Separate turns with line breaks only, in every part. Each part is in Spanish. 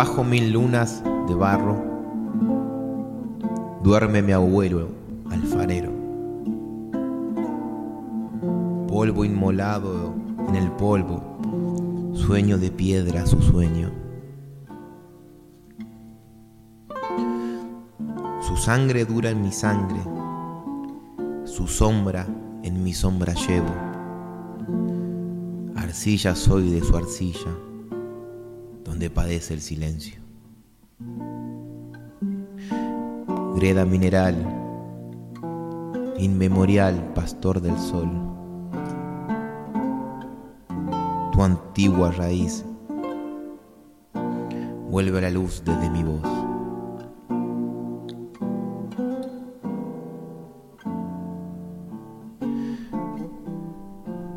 mil lunas de barro, duerme mi abuelo alfarero. Polvo inmolado en el polvo, sueño de piedra su sueño. Su sangre dura en mi sangre, su sombra en mi sombra llevo. Arcilla soy de su arcilla, donde padece el silencio. greda mineral, inmemorial pastor del sol. Tu antigua raíz vuelve a la luz desde mi voz.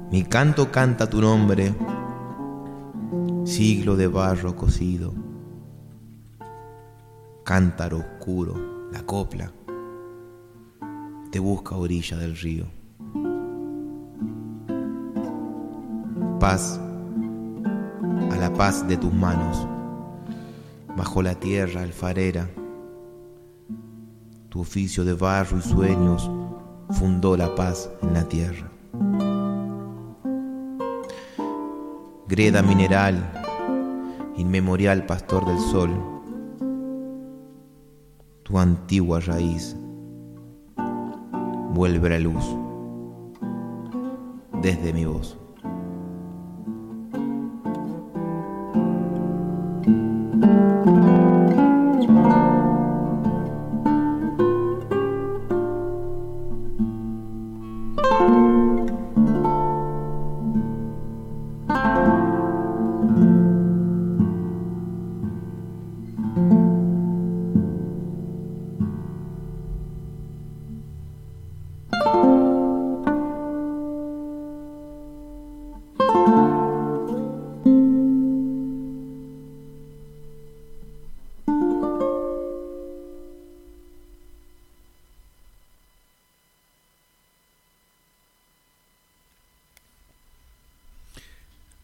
Mi canto canta tu nombre, siglo de barro cocido, cántaro oscuro la copla, te busca a orilla del río. Paz a la paz de tus manos, bajo la tierra alfarera, tu oficio de barro y sueños fundó la paz en la tierra. Greda mineral, inmemorial pastor del sol, tu antigua raíz vuelve a la luz desde mi voz.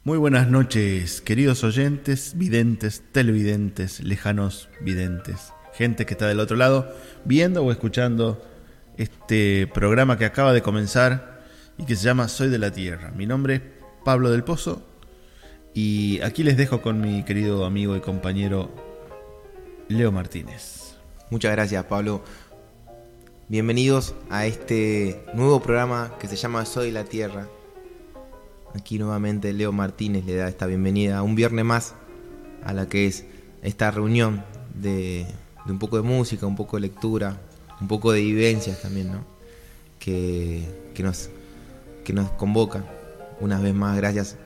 Muy buenas noches, queridos oyentes, videntes, televidentes, lejanos videntes, gente que está del otro lado viendo o escuchando este programa que acaba de comenzar y que se llama Soy de la Tierra. Mi nombre es Pablo del Pozo y aquí les dejo con mi querido amigo y compañero Leo Martínez.
Muchas gracias Pablo. Bienvenidos a este nuevo programa que se llama Soy de la Tierra Aquí nuevamente Leo Martínez le da esta bienvenida un viernes más a la que es esta reunión de, un poco de música, un poco de lectura, un poco de vivencias también, ¿no? Que, nos, que nos convoca una vez más, gracias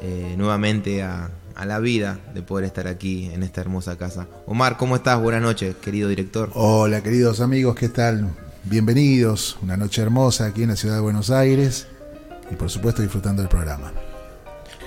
eh, nuevamente a, a la vida de poder estar aquí en esta hermosa casa. Omar, ¿cómo estás? Buenas noches, querido director.
Hola, queridos amigos, ¿qué tal? Bienvenidos, una noche hermosa aquí en la ciudad de Buenos Aires y por supuesto disfrutando del programa.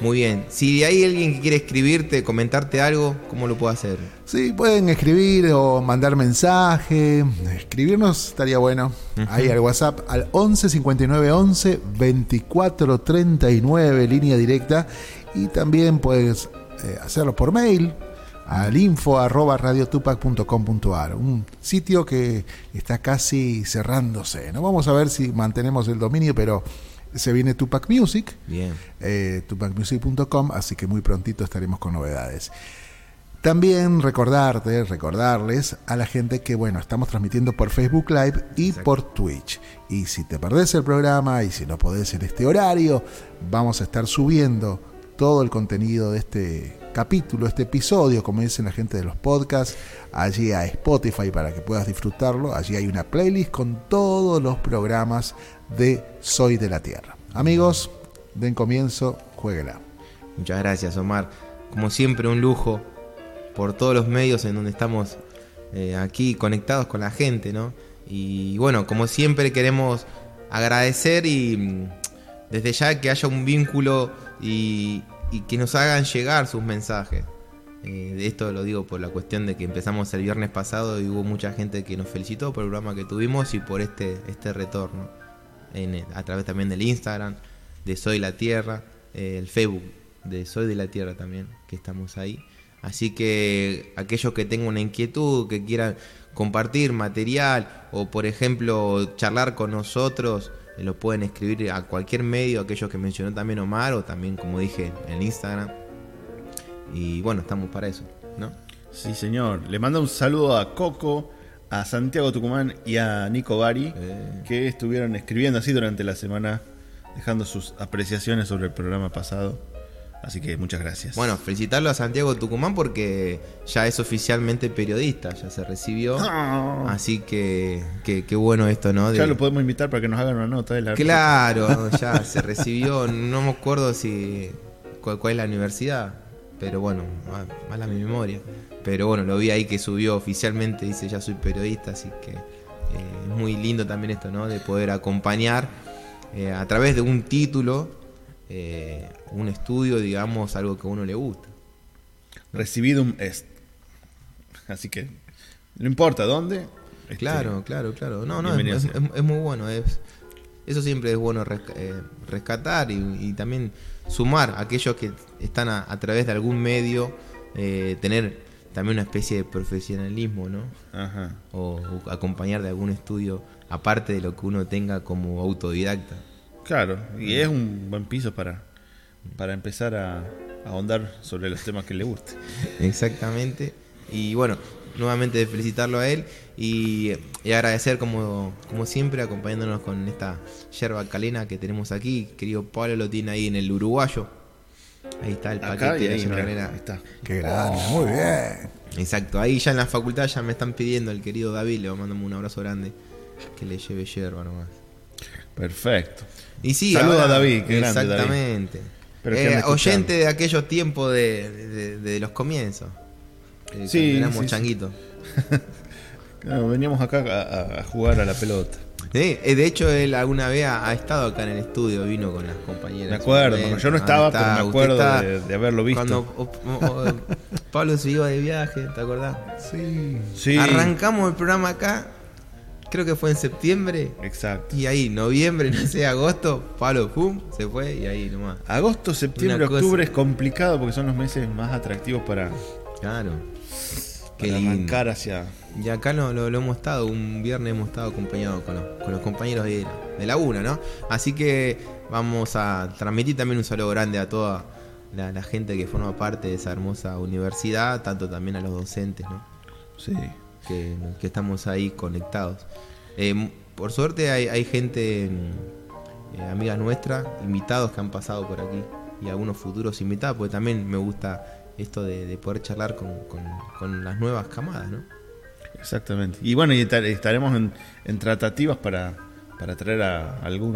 Muy bien. Si hay alguien que quiere escribirte, comentarte algo, ¿cómo lo puede hacer?
Sí, pueden escribir o mandar mensaje. Escribirnos estaría bueno. Ahí al WhatsApp al 11 59 11 24 39, línea directa. Y también puedes eh, hacerlo por mail al info arroba radiotupac.com.ar, un sitio que está casi cerrándose. ¿no? Vamos a ver si mantenemos el dominio, pero se viene Tupac Music,
Bien.
eh, tupacmusic.com, así que muy prontito estaremos con novedades. También recordarte, recordarles a la gente que, bueno, estamos transmitiendo por Facebook Live y
Exacto.
por Twitch. Y si te perdés el programa y si no podés en este horario, vamos a estar subiendo todo el contenido de este capítulo, este episodio, como dicen la gente de los podcasts, allí a Spotify para que puedas disfrutarlo. Allí hay una playlist con todos los programas de Soy de la Tierra. Amigos, den comienzo, jueguela.
Muchas gracias, Omar. Como siempre, un lujo por todos los medios en donde estamos eh, aquí conectados con la gente, ¿no? Y bueno, como siempre queremos agradecer y mm, desde ya que haya un vínculo y, y que nos hagan llegar sus mensajes. Eh, esto lo digo por la cuestión de que empezamos el viernes pasado y hubo mucha gente que nos felicitó por el programa que tuvimos y por este, este retorno. En a través también del Instagram, de Soy la Tierra, eh, el Facebook de Soy de la Tierra también, que estamos ahí. Así que aquellos que tengan una inquietud, que quieran compartir material o por ejemplo charlar con nosotros, lo pueden escribir a cualquier medio, aquellos que mencionó también Omar o también como dije en Instagram. Y bueno, estamos para eso, ¿no?
Sí, señor. Le mando un saludo a Coco, a Santiago Tucumán y a Nico Bari,
Eh.
que estuvieron escribiendo así durante la semana, dejando sus apreciaciones sobre el programa pasado. Así que muchas gracias.
Bueno, felicitarlo a Santiago Tucumán porque ya es oficialmente periodista, ya se recibió. Así que qué bueno esto, ¿no? De-
ya lo podemos invitar para que nos hagan una nota de la
Claro, ya se recibió, no me acuerdo si cuál, cuál es la universidad, pero bueno, ma- mala mi memoria. Pero bueno, lo vi ahí que subió oficialmente, dice ya soy periodista, así que eh, es muy lindo también esto, ¿no? De poder acompañar eh, a través de un título, eh, un estudio, digamos, algo que a uno le gusta.
Recidum est. Así que no importa dónde. este,
Claro, claro, claro. No, no, es, es- muy bueno. Es, eso siempre es bueno eh, rescatar y, y también sumar a aquellos que están a, a través de algún medio, eh, tener también una especie de profesionalismo, ¿no?
Ajá.
O, o acompañar de algún estudio, aparte de lo que uno tenga como autodidacta.
Claro, y es un buen piso para, para empezar a, a ahondar sobre los temas que le guste.
Exactamente. Y bueno, nuevamente felicitarlo a él y, y agradecer como, como siempre acompañándonos con esta yerba calena que tenemos aquí. Querido Pablo lo tiene ahí en el uruguayo. Ahí está el paquete
Acá y
de yerba calena.
está.
Qué grande, muy bien.
Exacto, ahí ya en la facultad ya me están pidiendo el querido David, le mando un abrazo grande, que le lleve yerba nomás.
Perfecto.
Y sí,
Saluda
ahora-
a David, qué grande.
Exactamente. Eh, oyente de aquellos tiempos de, de- de los comienzos. Eh,
Sí,
éramos
sí, sí.
changuitos.
Claro, veníamos acá a, a jugar a la pelota.
Sí, eh, de hecho él alguna vez ha, ha estado acá en el estudio, vino con las compañeras.
Me acuerdo, yo no estaba,
Ah,
pero me acuerdo
está-
de, de haberlo visto.
Cuando o- o- o- Pablo se iba de viaje, ¿te acordás?
Sí.
Sí,
Arrancamos el programa acá, creo que fue en septiembre,
exacto.
y ahí noviembre, no sé, agosto, Pablo, pum, se fue y ahí nomás.
Agosto, septiembre,
Una cosa-
octubre es complicado porque son los meses más atractivos para,
Claro. Qué
para
lindo.
arrancar hacia.
Y acá lo, lo- lo hemos estado, un viernes hemos estado acompañados con los, con los compañeros de, de la UNA, ¿no? Así que vamos a transmitir también un saludo grande a toda la, la gente que forma parte de esa hermosa universidad, tanto también a los docentes, ¿no?
Sí.
Que, que estamos ahí conectados. Eh, por suerte hay, hay gente, mm, eh, amigas nuestras, invitados que han pasado por aquí y algunos futuros invitados, porque también me gusta esto de, de poder charlar con, con- con las nuevas camadas, ¿no?
Exactamente. Y bueno, y estar- estaremos en, en tratativas para, para traer a algún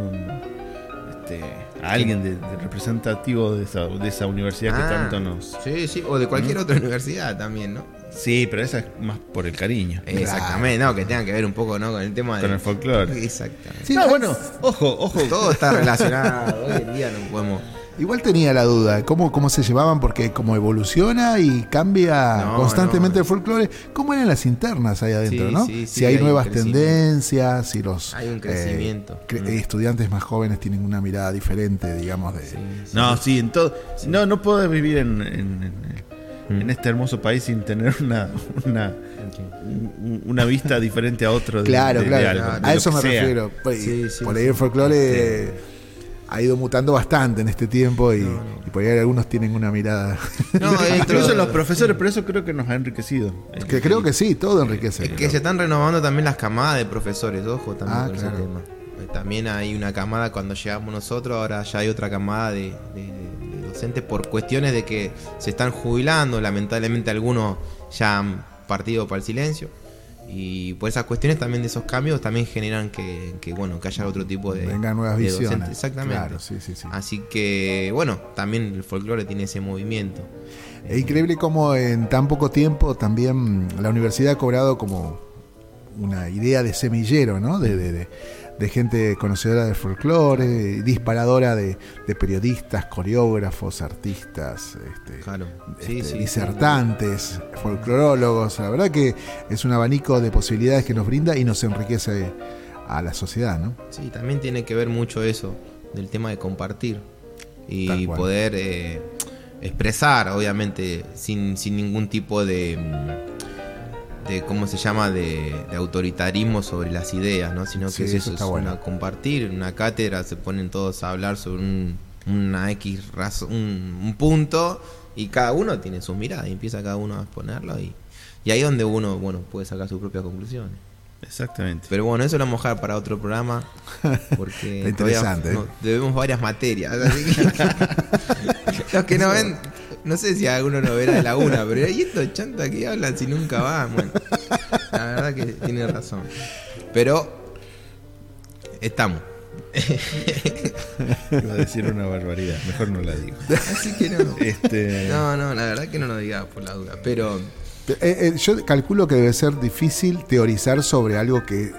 este, a alguien de, de representativo de esa, de esa universidad que
Ah,
tanto nos.
Sí, sí, o de cualquier otra universidad también, ¿no?
Sí, pero esa es más por el cariño.
Exactamente, no, que tenga que ver un poco, ¿no? Con el tema de...
Con el folclore.
Exactamente.
Sí,
no,
es-
bueno, ojo, ojo.
Todo está relacionado, hoy en día no podemos...
Igual tenía la duda, ¿cómo, cómo se llevaban? Porque como evoluciona y cambia
No,
constantemente
no.
el folclore, ¿cómo eran las internas ahí adentro,
Sí,
no?
sí, sí,
si hay,
hay un
nuevas
crecimiento.
tendencias, si los
Hay un
eh,
crecimiento.
cre-
Mm.
estudiantes más jóvenes tienen una mirada diferente, digamos, de...
Sí, sí.
No, sí, en todo. No, no puedes vivir en, en- en- en este hermoso país sin tener una, una, un- una vista diferente a otro. de-
Claro,
de- de
claro,
algo, de
a eso me
sea.
refiero. Por,
Sí, sí,
por
sí.
ahí el folclore ha ido mutando bastante en este tiempo y, y por ahí algunos tienen una mirada.
No,
Incluso los profesores, pero eso creo que nos ha enriquecido.
que creo que sí, todo enriquece.
Es que se están renovando también las camadas de profesores, ojo también
Ah,
con
claro.
ese tema. También hay una camada cuando llegamos nosotros, ahora ya hay otra camada de, de- por cuestiones de que se están jubilando, lamentablemente algunos ya han partido para el silencio. Y por esas cuestiones también de esos cambios también generan que, que, bueno, que haya otro tipo de,
Vengan nuevas
de
visiones.
docentes. Exactamente.
Claro, sí, sí, sí.
Así que, bueno, también el folclore tiene ese movimiento.
Es increíble cómo en tan poco tiempo también la universidad ha cobrado como una idea de semillero, ¿no? De, de- de- de gente conocedora del folclore, disparadora de, de periodistas, coreógrafos, artistas, este,
Claro. Sí,
este,
sí.
disertantes, folclorólogos. La verdad que es un abanico de posibilidades que nos brinda y nos enriquece a la sociedad, ¿no?
Sí, también tiene que ver mucho eso, del tema de compartir y poder eh, expresar, obviamente, sin, sin ningún tipo de, mm, de, ¿cómo se llama?, de, de autoritarismo sobre las ideas, ¿no? Sino que
Sí,
es
eso está
es
bueno.
una compartir, una cátedra se ponen todos a hablar sobre un, una X razón, un, un punto y cada uno tiene su mirada y empieza cada uno a exponerlo y, y ahí es donde uno, bueno, puede sacar sus propias conclusiones.
Exactamente.
Pero bueno, eso lo vamos a dejar para otro programa. Porque todavía
interesante, ¿eh?
no- debemos varias materias. así que- los que no ven, no sé si alguno no verá de la una, pero hay estos chantas que hablan si nunca van. Bueno, la verdad que tiene razón. Pero estamos.
Iba a decir una barbaridad, mejor no la digo.
Así que no.
Este,
No, no, la verdad que no lo digas por la duda. Pero
Eh, eh, yo calculo que debe ser difícil teorizar sobre algo que,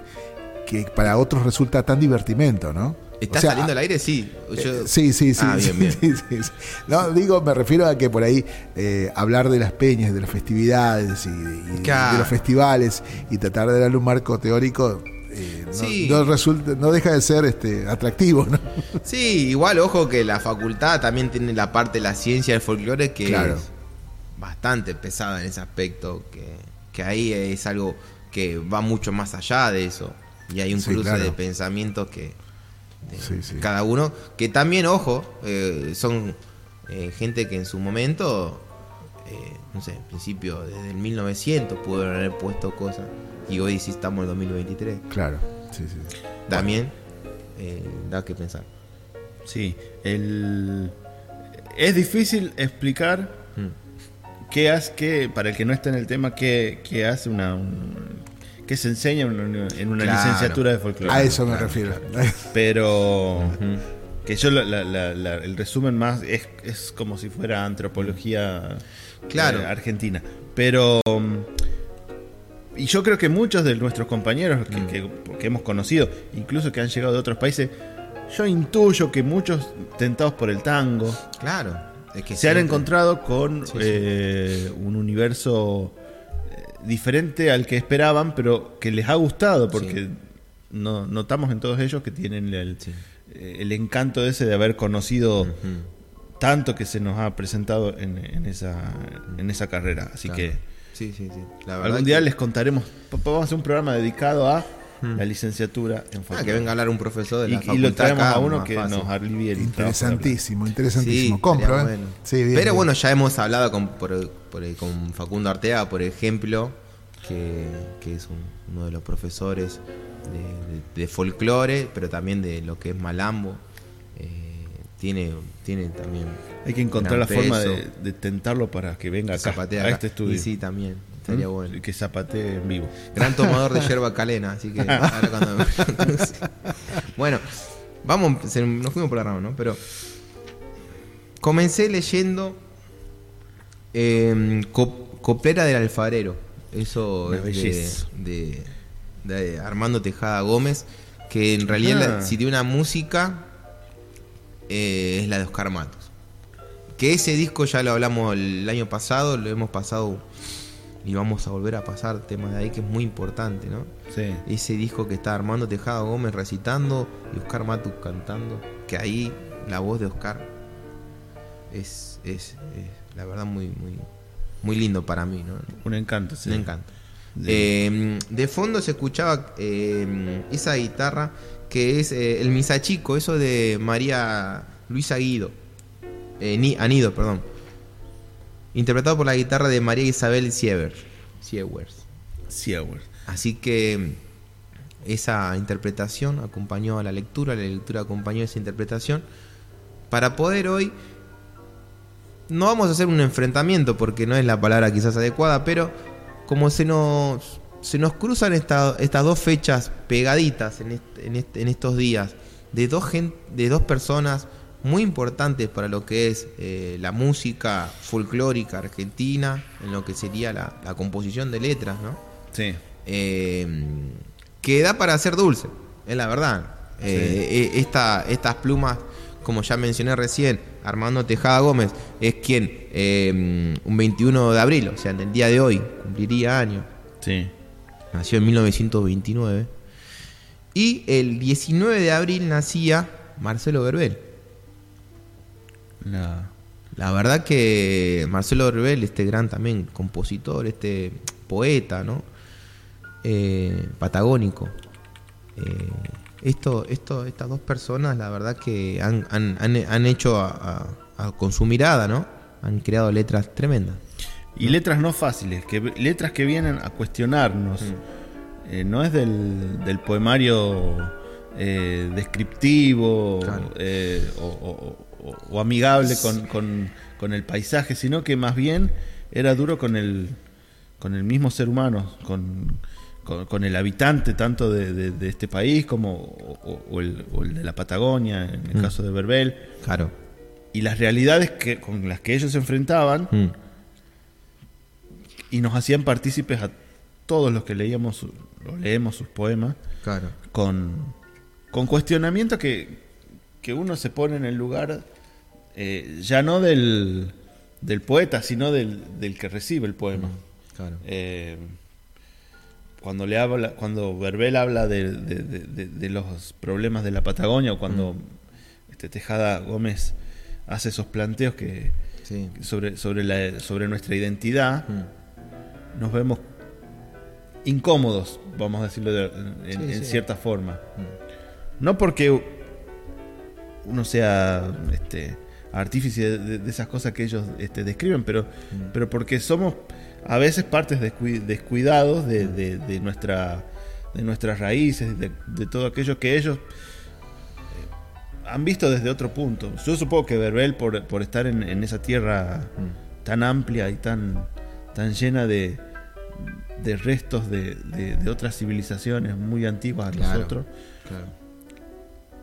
que para otros resulta tan divertimento, ¿no?
¿Está
O sea,
saliendo al aire? Sí. Yo-
Sí, sí, sí.
Ah,
sí,
bien, bien.
sí, sí, sí. No, digo, me refiero a que por ahí eh, hablar de las peñas, de las festividades y, y
Claro.
de los festivales y tratar de darle un marco teórico eh, no, resulta, no deja de ser este atractivo, ¿no?
Sí, igual, ojo que la facultad también tiene la parte de la ciencia del folclore que
Claro.
es bastante pesada en ese aspecto, que, que ahí es algo que va mucho más allá de eso. Y hay un cruce
claro.
de pensamientos que
Sí, sí.
cada uno, que también, ojo, eh, son eh, gente que en su momento, eh, no sé, en principio, desde el 1900 pudo haber puesto cosas. Y hoy sí estamos en 2023.
Claro, sí, sí.
También eh, da que pensar.
sí, el, es difícil explicar
Mm.
qué hace, qué, para el que no está en el tema, qué, qué hace una, un- qué se enseña en una,
Claro.
licenciatura de folclore.
A eso me
claro,
refiero.
Pero que yo la- la- la- la- el resumen más es, es como si fuera antropología
Claro.
eh, argentina. Pero mm, y yo creo que muchos de nuestros compañeros que, que- que hemos conocido, incluso que han llegado de otros países, yo intuyo que muchos tentados por el tango
Claro. Es que
se han encontrado con
Sí, sí.
eh, un universo diferente al que esperaban, pero que les ha gustado, porque
Sí.
no, notamos en todos ellos que tienen el,
Sí.
eh, el encanto ese de haber conocido tanto que se nos ha presentado en, en esa, en esa carrera. Así
Claro.
que
Sí, sí, sí. La verdad
algún día
que-
les contaremos, vamos a hacer un programa dedicado a la licenciatura en
Ah,
folclore.
que venga a hablar un profesor de
y,
la
y
facultad
lo traemos
acá,
a uno que
fácil.
nos alivie el.
Interesantísimo,
Sí,
interesantísimo. Compro,
estaría
¿eh?
bueno.
Sí, bien,
Pero
bien.
bueno, ya hemos hablado con, por- por- con Facundo Arteaga, por ejemplo, que, que es un- uno de los profesores de, de- de folclore, pero también de lo que es malambo. Eh, tiene, tiene también
Hay que encontrar la forma de, de tentar para que venga acá,
zapatea
a
acá.
este estudio.
Y sí, también. Estaría
¿Mm?
bueno.
Que zapatee en vivo.
Gran tomador de yerba calena, así que ahora cuando. Bueno, vamos, se- nos fuimos por la rama, ¿no? Pero comencé leyendo eh, Cop- Coplera del Alfarero. Eso es de, de- de Armando Tejada Gómez, que en realidad
Ah.
la- si tiene una música eh, es la de Oscar Matos. Que ese disco ya lo hablamos el año pasado, lo hemos pasado y vamos a volver a pasar temas de ahí que es muy importante, ¿no?
Sí.
Ese disco que está Armando Tejada Gómez recitando y Oscar Matus cantando, que ahí la voz de Oscar es, es, es, la verdad muy, muy, muy lindo para mí, ¿no?
Un encanto. sí.
Me encanta.
Sí.
Eh, de fondo se escuchaba eh, esa guitarra que es eh, el Misa Chico, eso de María Luisa Guido. Eh, Ni- Anido, perdón. Interpretado por la guitarra de María Isabel Siever. Siewers.
Siewers.
Así que mm, esa interpretación acompañó a la lectura, la lectura acompañó a esa interpretación. Para poder hoy, no vamos a hacer un enfrentamiento porque no es la palabra quizás adecuada, pero como se nos, se nos cruzan esta- estas dos fechas pegaditas en, est- en est- en estos días, de dos, de dos personas muy importantes para lo que es eh, la música folclórica argentina, en lo que sería la, la composición de letras, ¿no?
Sí.
eh, que da para ser dulce, es la verdad. Eh, eh, esta- estas plumas, como ya mencioné recién, Armando Tejada Gómez es quien eh, un 21 de abril, o sea, en el día de hoy, cumpliría año.
Sí.
Nació en 1929. Y el 19 de abril nacía Marcelo Verbel.
La-
La verdad que Marcelo Verbel, este gran también compositor, este poeta, ¿no? Eh, patagónico. Eh, esto, esto, estas dos personas, la verdad que han, han- han- han hecho a- a- a- con su mirada, ¿no? Han creado letras tremendas.
Y letras no fáciles, que letras que vienen a cuestionarnos. Eh, no es del, del poemario descriptivo
Claro.
o, o- o- o amigable con, con- con el paisaje, sino que más bien era duro con el, con el mismo ser humano, con, con- con el habitante tanto de, de- de este país como o, o el, o el de la Patagonia, en el
Mm.
caso de Verbel,
Claro.
y las realidades que, con las que ellos se enfrentaban
Mm.
y nos hacían partícipes a todos los que leíamos o leemos sus poemas
Claro.
con, con cuestionamientos que, que uno se pone en el lugar eh, ya no del, del poeta sino del, del que recibe el poema
Claro.
Eh, cuando le habla cuando Verbel habla de, de- de- de- de los problemas de la Patagonia o cuando este Tejada Gómez hace esos planteos que
Sí.
sobre, sobre, la, sobre nuestra identidad
Mm.
nos vemos incómodos, vamos a decirlo de- en,
Sí,
en
sí.
cierta forma. No porque uno sea este, artífice de, de esas cosas que ellos este, describen, pero, pero porque somos a veces partes descui- descuidados de, de- de nuestra, de nuestras raíces, de, de todo aquello que ellos eh, han visto desde otro punto. Yo supongo que Verbel, por, por estar en, en esa tierra tan amplia y tan, tan llena de, de restos de, de- de otras civilizaciones muy antiguas a
Claro.
nosotros,
Claro.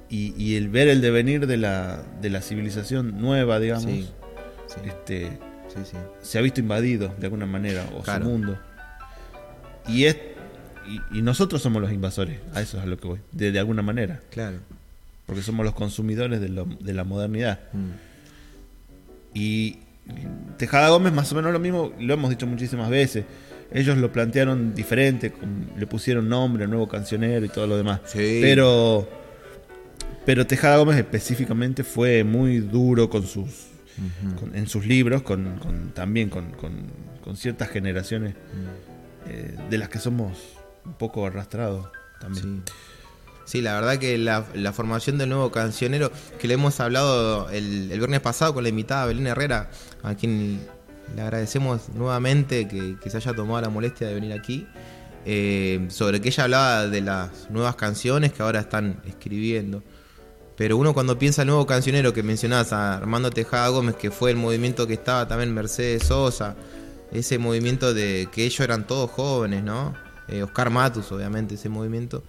Y, y el ver el devenir de la, de la civilización nueva, digamos,
Sí. Sí.
este,
Sí,
se ha visto invadido de alguna manera, o
Claro.
su mundo. Y, es, y, y nosotros somos los invasores, a eso es a lo que voy, de, de alguna manera,
Claro.
porque somos los consumidores de, lo- de la modernidad.
Mm.
Y Tejada Gómez más o menos lo mismo, lo hemos dicho muchísimas veces. Ellos lo plantearon diferente, le pusieron nombre, nuevo cancionero y todo lo demás.
Sí.
Pero, pero Tejada Gómez específicamente fue muy duro con sus, con- en sus libros, con, con- también con, con- con ciertas generaciones eh, de las que somos un poco arrastrados también.
Sí. Sí, la verdad que la, la formación del nuevo cancionero, que le hemos hablado el, el viernes pasado con la invitada Belén Herrera, a quien le agradecemos nuevamente que, que se haya tomado la molestia de venir aquí, eh, sobre que ella hablaba de las nuevas canciones que ahora están escribiendo. Pero uno cuando piensa el nuevo cancionero que mencionás, a Armando Tejada Gómez, que fue el movimiento que estaba también Mercedes Sosa, ese movimiento de que ellos eran todos jóvenes, ¿no? Eh, Oscar Matus, obviamente, ese movimiento.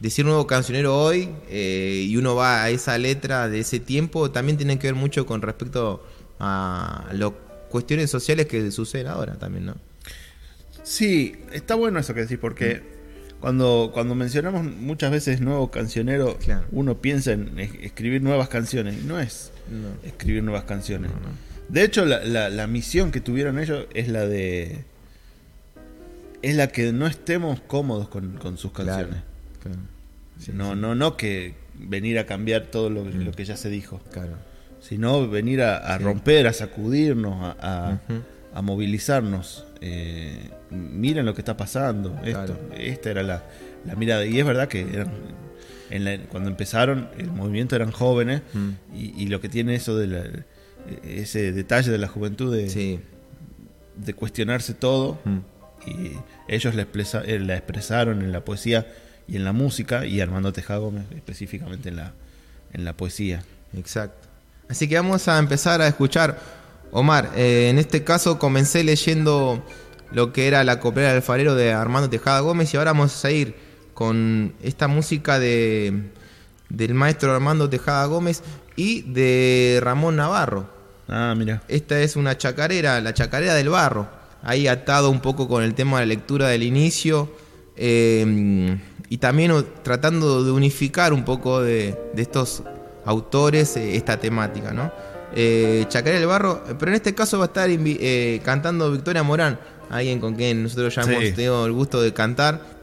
Decir nuevo cancionero hoy eh, y uno va a esa letra de ese tiempo también tiene que ver mucho con respecto a las cuestiones sociales que suceden ahora también, ¿no?
Sí, está bueno eso que decís, porque cuando, cuando mencionamos muchas veces nuevo cancionero,
Claro.
uno piensa en es- escribir nuevas canciones. No es
No.
escribir nuevas canciones. De hecho, la, la- la misión que tuvieron ellos es la de. Es la que no estemos cómodos con, con sus canciones.
claro. Sí,
no,
sí,
no, no que venir a cambiar todo lo, lo que ya se dijo,
Claro.
sino venir a, a
Sí.
romper, a sacudirnos, a. a movilizarnos. Eh, miren lo que está pasando. Esto,
Claro.
Esta era la, la mirada. Y es verdad que eran en la- cuando empezaron, el movimiento eran jóvenes
Mm.
y, y lo que tiene eso de la- ese detalle de la juventud de,
Sí.
de cuestionarse todo
Mm.
y ellos la, expresa- eh, la expresaron en la poesía y en la música y Armando Tejada Gómez específicamente en la, en la poesía.
Exacto. Así que vamos a empezar a escuchar. Omar, eh, en este caso comencé leyendo lo que era la copera del alfarero de Armando Tejada Gómez y ahora vamos a ir con esta música de del maestro Armando Tejada Gómez y de Ramón Navarro.
Ah, mira.
Esta es una chacarera, la chacarera del barro. Ahí atado un poco con el tema de la lectura del inicio. eh, y también tratando de unificar un poco de, de estos autores eh, esta temática, ¿no? Eh, chacarera del barro, pero en este caso va a estar eh, cantando Victoria Morán, alguien con quien nosotros ya
Sí.
hemos tenido el gusto de cantar.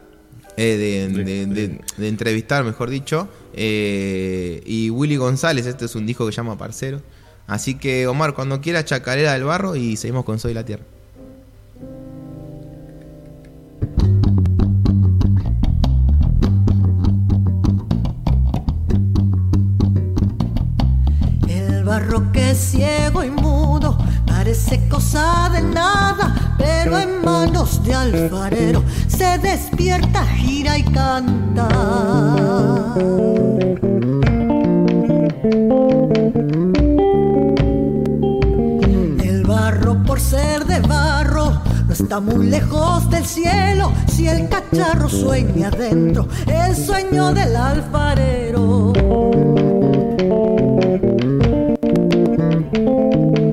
eh, de,
De-
de-
de-
de- de entrevistar, mejor dicho. eh, y Willy González, este es un disco que se llama Parcero. Así que, Omar, cuando quiera, Chacarera del Barro y seguimos con Soy la Tierra.
Barro que es ciego y mudo parece cosa de nada, pero en manos de alfarero se despierta, gira y canta. El barro por ser de barro no está muy lejos del cielo si el cacharro sueña dentro el sueño del alfarero. A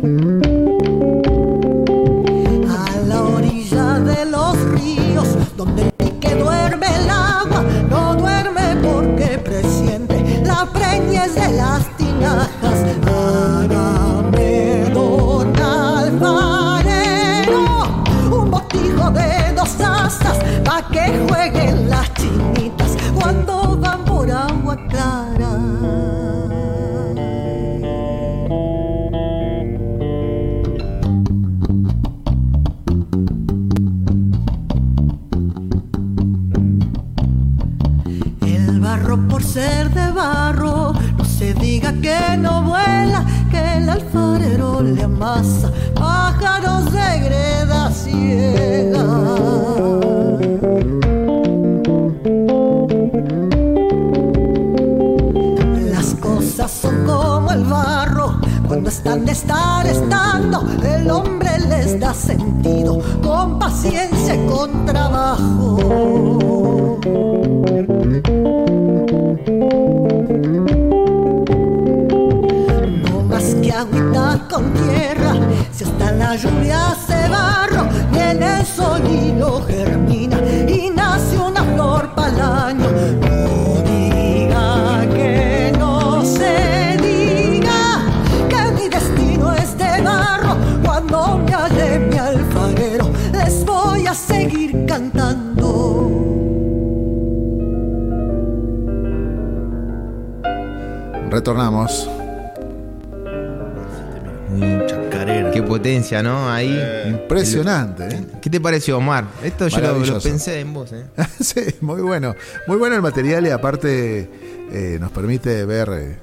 ¿Qué te pareció, Omar? Esto yo lo, pensé en vos, ¿eh?
sí, muy bueno. Muy bueno el material y aparte eh, nos permite ver eh,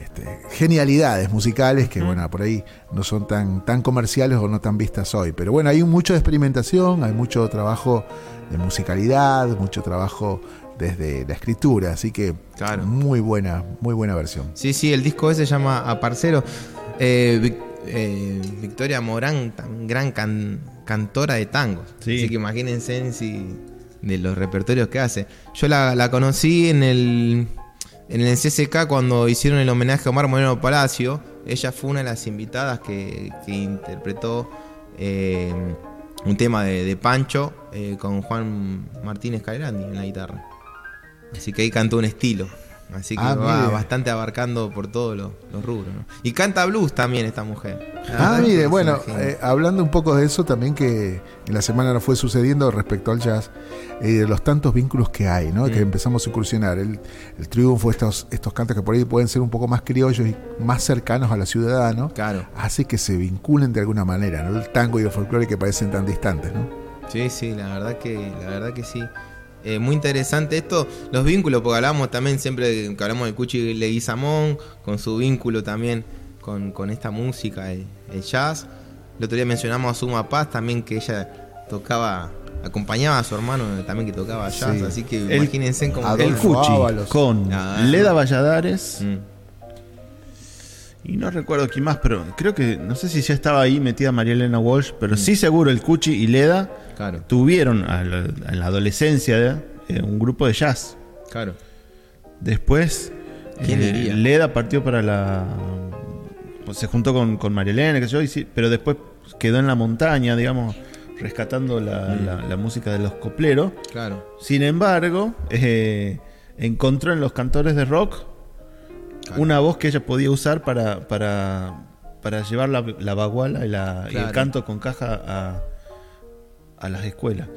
este, genialidades musicales que, bueno, por ahí no son tan, tan comerciales o no tan vistas hoy. Pero bueno, hay mucho de experimentación, hay mucho trabajo de musicalidad, mucho trabajo desde la escritura, así que
Claro.
muy buena, muy buena versión.
Sí, sí, el disco ese se llama Aparcero. Eh, eh, Victoria Morán, tan gran can- cantora de tangos.
Sí.
Así que imagínense si de los repertorios que hace. Yo la, la conocí en el, en el CCK cuando hicieron el homenaje a Omar Moreno Palacio. Ella fue una de las invitadas que, que interpretó eh, un tema de, de Pancho eh, con Juan Martínez Cairandi en la guitarra. Así que ahí cantó un estilo. Así que
Ah,
va
mire.
bastante abarcando por todos los, los rubros. ¿no? Y canta blues también esta mujer.
Ah, mire, bueno, eh, hablando un poco de eso también que en la semana nos fue sucediendo respecto al jazz, eh, de los tantos vínculos que hay, ¿no? Que empezamos a incursionar. El, el triunfo, estos, estos cantos que por ahí pueden ser un poco más criollos y más cercanos a la ciudadano,
Claro.
hace que se vinculen de alguna manera, ¿no? El tango y el folclore que parecen tan distantes, ¿no?
Sí, sí, la verdad que, la verdad que sí. Eh, muy interesante esto, los vínculos, porque hablamos también siempre que hablamos de Cuchi Leguizamón, con su vínculo también con, con esta música, el, el jazz. El otro día mencionamos a Suma Paz también, que ella tocaba, acompañaba a su hermano también que tocaba jazz,
Sí.
así que
El-
imagínense.
Adolfo
El Cuchi con
Ah.
Leda Valladares
Mm,
y no recuerdo quién más, pero creo que no sé si ya estaba ahí metida María Elena Walsh, pero sí seguro el Cuchi y Leda
claro,
tuvieron a la- en la adolescencia eh, un grupo de jazz.
claro.
Después,
¿Quién
eh,
diría?
Leda partió para la. pues, se juntó con, con María Elena, qué sé yo, y sí, pero después quedó en la montaña, digamos, rescatando la,
Mm.
la- la música de los copleros.
Claro,
Sin embargo, eh, encontró en los cantores de rock
Claro.
una voz que ella podía usar para, para, para llevar la, la baguala y, la- y el canto con caja a, a las escuelas.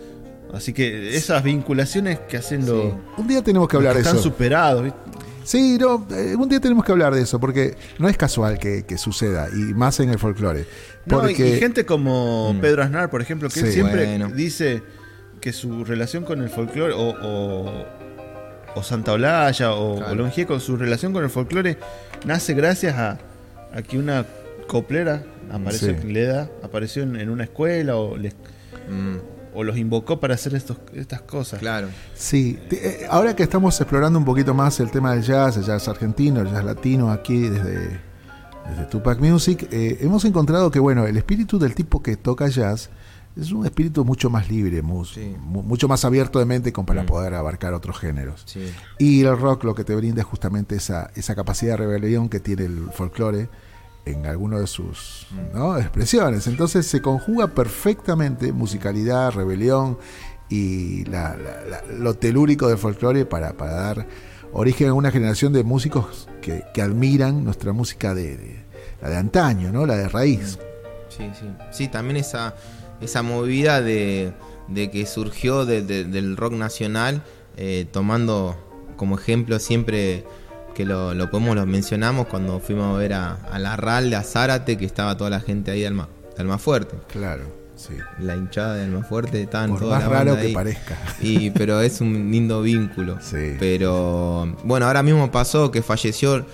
Así que esas vinculaciones que hacen los,
Sí.
Un día tenemos que hablar
que
de
están
eso.
superados. ¿viste?
Sí, no, eh, un día tenemos que hablar de eso, porque no es casual que, que suceda, y más en el folclore.
No, y- gente como
Mm.
Pedro Aznar, por ejemplo, que él siempre
Bueno.
dice que su relación con el folclore, o, o, o Santa Olalla, o
Claro.
Olongier, con su relación con el folclore, nace gracias a, a que una coplera apareció
Sí.
en Leda, apareció en, en una escuela, o, les-
Mm,
o los invocó para hacer estos, estas cosas.
claro.
Sí, te- eh, ahora que estamos explorando un poquito más el tema del jazz, el jazz argentino, el jazz latino aquí desde, desde Tupac Music, eh, hemos encontrado que bueno, el espíritu del tipo que toca jazz es un espíritu mucho más libre,
Sí.
mucho más abierto de mente con para
Mm.
poder abarcar otros géneros.
Sí.
Y el rock lo que te brinda es justamente esa, esa capacidad de rebelión que tiene el folclore en alguno de sus ¿no? expresiones. Entonces se conjuga perfectamente musicalidad, rebelión y la- la- la- lo telúrico del folclore para, para dar origen a una generación de músicos que, que admiran nuestra música de, de- la de antaño, ¿no? la de raíz.
Sí, sí. Sí, también esa, esa movida de, de que surgió de- de- del rock nacional, eh, tomando como ejemplo siempre que lo, lo podemos, lo mencionamos cuando fuimos a ver a, a la RAL de Azárate, que estaba toda la gente ahí de Alma, de Almafuerte.
Claro, sí.
La hinchada de Almafuerte, estaban
Por
toda
más
la banda
raro que parezca.
Y, pero es un lindo vínculo.
Sí.
Pero bueno, ahora mismo pasó que falleció,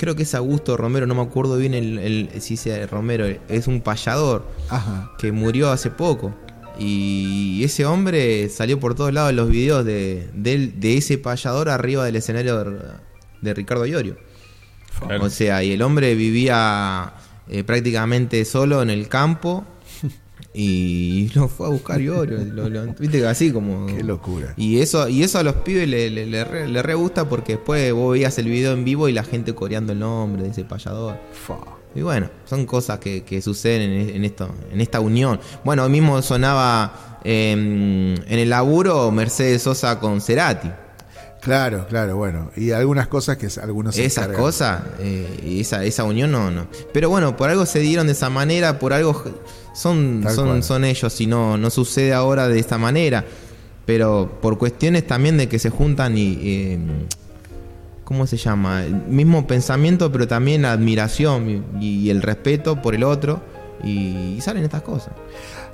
creo que es Augusto Romero, no me acuerdo bien el, el- si dice Romero, es un payador
Ajá.
que murió hace poco. Y ese hombre salió por todos lados en los videos de, de, ese payador arriba del escenario de, de Ricardo Iorio.
Claro.
O sea, y el hombre vivía eh, prácticamente solo en el campo y lo fue a buscar Iorio. lo- lo- Viste así como...
Qué locura.
Y eso, y eso a los pibes le, le, le re, le re gusta porque después vos veías el video en vivo y la gente coreando el nombre de ese payador.
Fa.
Y bueno, son cosas que, que suceden en, en esto, en esta unión. Bueno, hoy mismo sonaba eh, en el laburo Mercedes Sosa con Cerati.
Claro, claro, bueno. Y algunas cosas que algunos se
Esas
encargan.
cosas, eh, esa, esa unión no, no. Pero bueno, por algo se dieron de esa manera, por algo son,
Tal
son,
cual.
son ellos y no, no sucede ahora de esta manera. Pero por cuestiones también de que se juntan y... eh, ¿Cómo se llama? El mismo pensamiento, pero también la admiración y, y el respeto por el otro. Y, y salen estas cosas.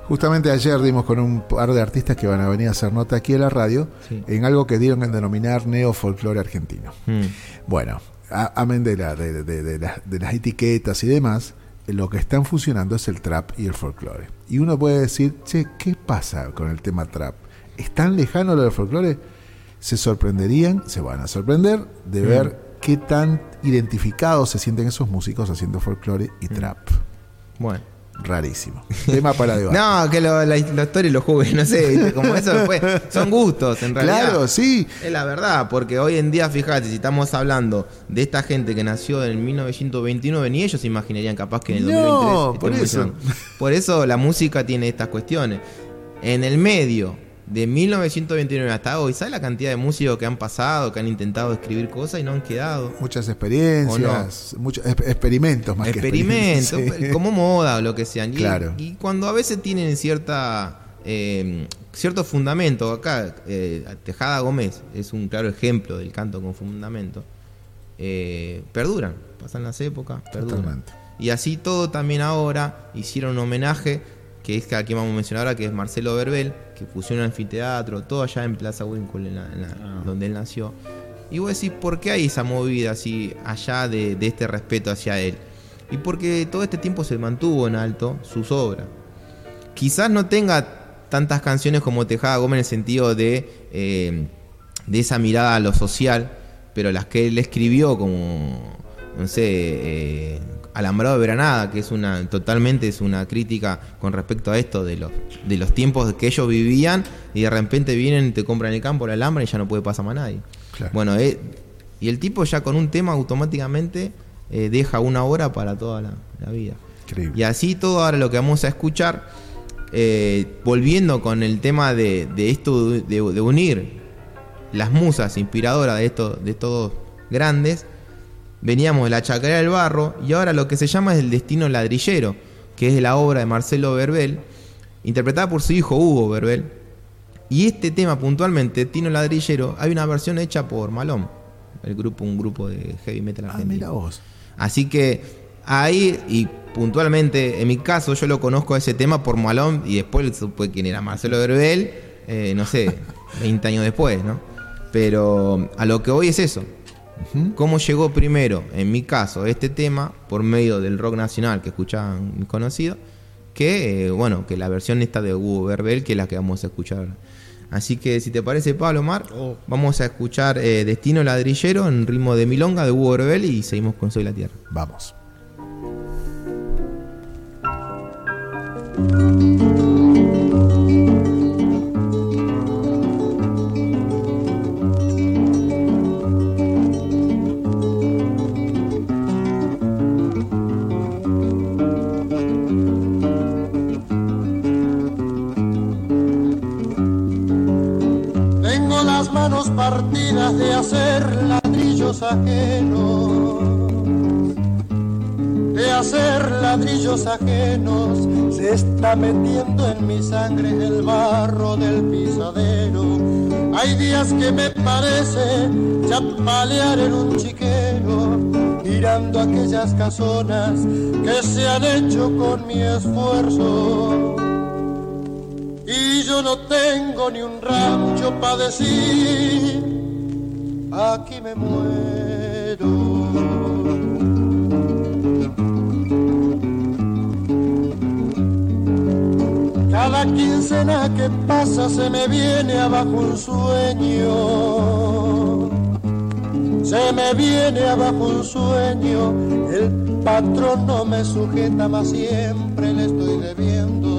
Justamente ayer dimos con un par de artistas que van a venir a hacer nota aquí en la radio
Sí.
en algo que dieron en denominar neofolclore argentino.
Mm.
Bueno, a- amén de, la- de, de- de las- de las etiquetas y demás, lo que están fusionando es el trap y el folclore. Y uno puede decir, che, ¿qué pasa con el tema trap? ¿Es tan lejano lo del folclore? Se sorprenderían, se van a sorprender de ver qué tan identificados se sienten esos músicos haciendo folclore y trap.
Bueno.
Rarísimo. Tema para debate.
No, que lo- la, la historia y los jugues, no sé, como eso después. Son gustos, en realidad.
Claro, sí.
Es la verdad, porque hoy en día, fíjate, si estamos hablando de esta gente que nació en 1929, ni ellos se imaginarían capaz que en el
No,
2023
por
estemos
eso.
Por eso la música tiene estas cuestiones. En el medio de 1929 hasta hoy, ¿sabes la cantidad de músicos que han pasado, que han intentado escribir cosas y no han quedado?
Muchas experiencias, muchos exp- experimentos más
experimentos,
que experiencias.
como moda o lo que sean. Y,
Claro.
y cuando a veces tienen cierta eh, cierto fundamento, acá eh, Tejada Gómez es un claro ejemplo del canto con fundamento, eh, perduran, pasan las épocas, perduran.
Totalmente.
Y así todo también ahora hicieron un homenaje, que es que aquí vamos a mencionar ahora, que es Marcelo Verbel, que fusiona el anfiteatro, todo allá en Plaza Winkle, en la- en la-
Ah.
donde él nació. Y vos decís, ¿por qué hay esa movida así allá de, de este respeto hacia él? Y porque todo este tiempo se mantuvo en alto sus obras. Quizás no tenga tantas canciones como Tejada Gómez en el sentido de, eh, de esa mirada a lo social, pero las que él escribió como, no sé, eh, Alambrado de Granada, que es una, totalmente es una crítica con respecto a esto de los, de los tiempos que ellos vivían y de repente vienen, te compran el campo, el alambre y ya no puede pasar más nadie.
Claro.
Bueno, eh, y el tipo ya con un tema automáticamente eh, deja una hora para toda la, la vida.
Increíble.
Y así todo ahora lo que vamos a escuchar, eh, volviendo con el tema de, de esto de, de unir las musas inspiradoras de estos de estos grandes, veníamos de la chacarera del barro y ahora lo que se llama es el destino ladrillero, que es la obra de Marcelo Verbel, interpretada por su hijo Hugo Verbel. Y este tema puntualmente, Destino Ladrillero, hay una versión hecha por Malón, el grupo, un grupo de heavy metal
Ah,
argentino.
mira vos.
Así que ahí, y puntualmente, en mi caso, yo lo conozco ese tema por Malón y después supe quién era Marcelo Verbel, eh, no sé, 20 años después, ¿no? Pero a lo que hoy es eso. ¿Cómo llegó primero, en mi caso, este tema por medio del rock nacional que escuchaban mis conocidos? Que, eh, bueno, que la versión esta de Hugo Verbel, que es la que vamos a escuchar. Así que, si te parece, Pablo Mar,
Oh.
vamos a escuchar eh, Destino Ladrillero en ritmo de Milonga de Hugo Verbel y seguimos con Soy la Tierra.
Vamos.
Partidas de hacer ladrillos ajenos, de hacer ladrillos ajenos. Se está metiendo en mi sangre el barro del pisadero. Hay días que me parece chapalear en un chiquero, mirando aquellas casonas que se han hecho con mi esfuerzo. Y yo no tengo ni un rancho para decir, aquí me muero. Cada quincena que pasa se me viene abajo un sueño. Se me viene abajo un sueño, el patrón no me sujeta más siempre le estoy debiendo.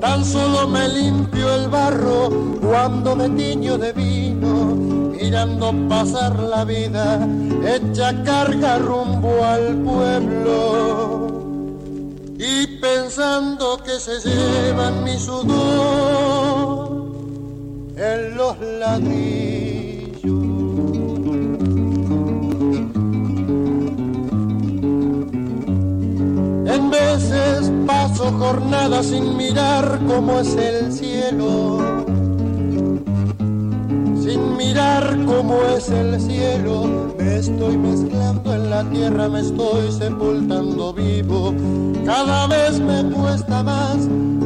Tan solo me limpio el barro cuando me tiño de vino, mirando pasar la vida, hecha carga rumbo al pueblo. Y pensando que se llevan mi sudor en los ladrillos. Paso jornadas sin mirar cómo es el cielo. Sin mirar cómo es el cielo, me estoy mezclando en la tierra, me estoy sepultando vivo. Cada vez me cuesta más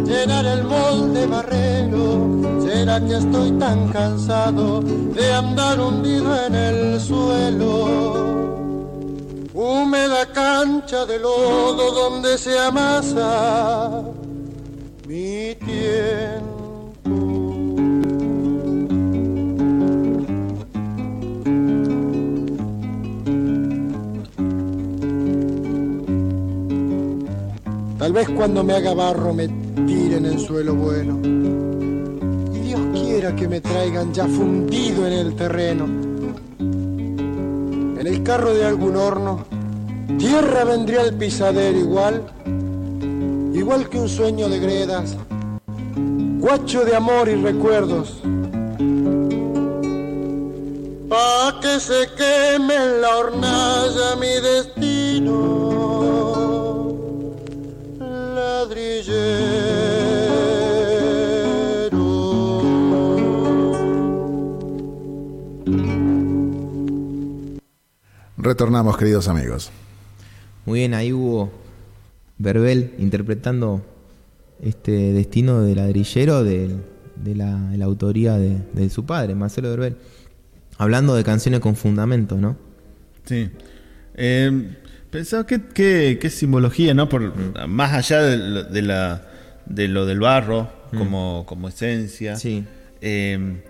llenar el molde barrero. ¿Será que estoy tan cansado de andar hundido en el suelo? Húmeda cancha de lodo donde se amasa mi tiempo. Tal vez cuando me haga barro me tiren en suelo bueno. Y Dios quiera que me traigan ya fundido en el terreno. En el carro de algún horno, tierra vendría el pisadero igual, igual que un sueño de gredas, guacho de amor y recuerdos. Pa' que se queme en la hornalla mi destino,
Retornamos, queridos amigos.
Muy bien, ahí hubo Verbel interpretando este destino de ladrillero de la, de la autoría de, de su padre, Marcelo Derbel. Hablando de canciones con fundamentos, ¿no?
Sí. Eh, pensaba que, que, que simbología, ¿no? Por, Más allá de, lo- de la, de lo del barro como, como esencia.
Sí.
Eh,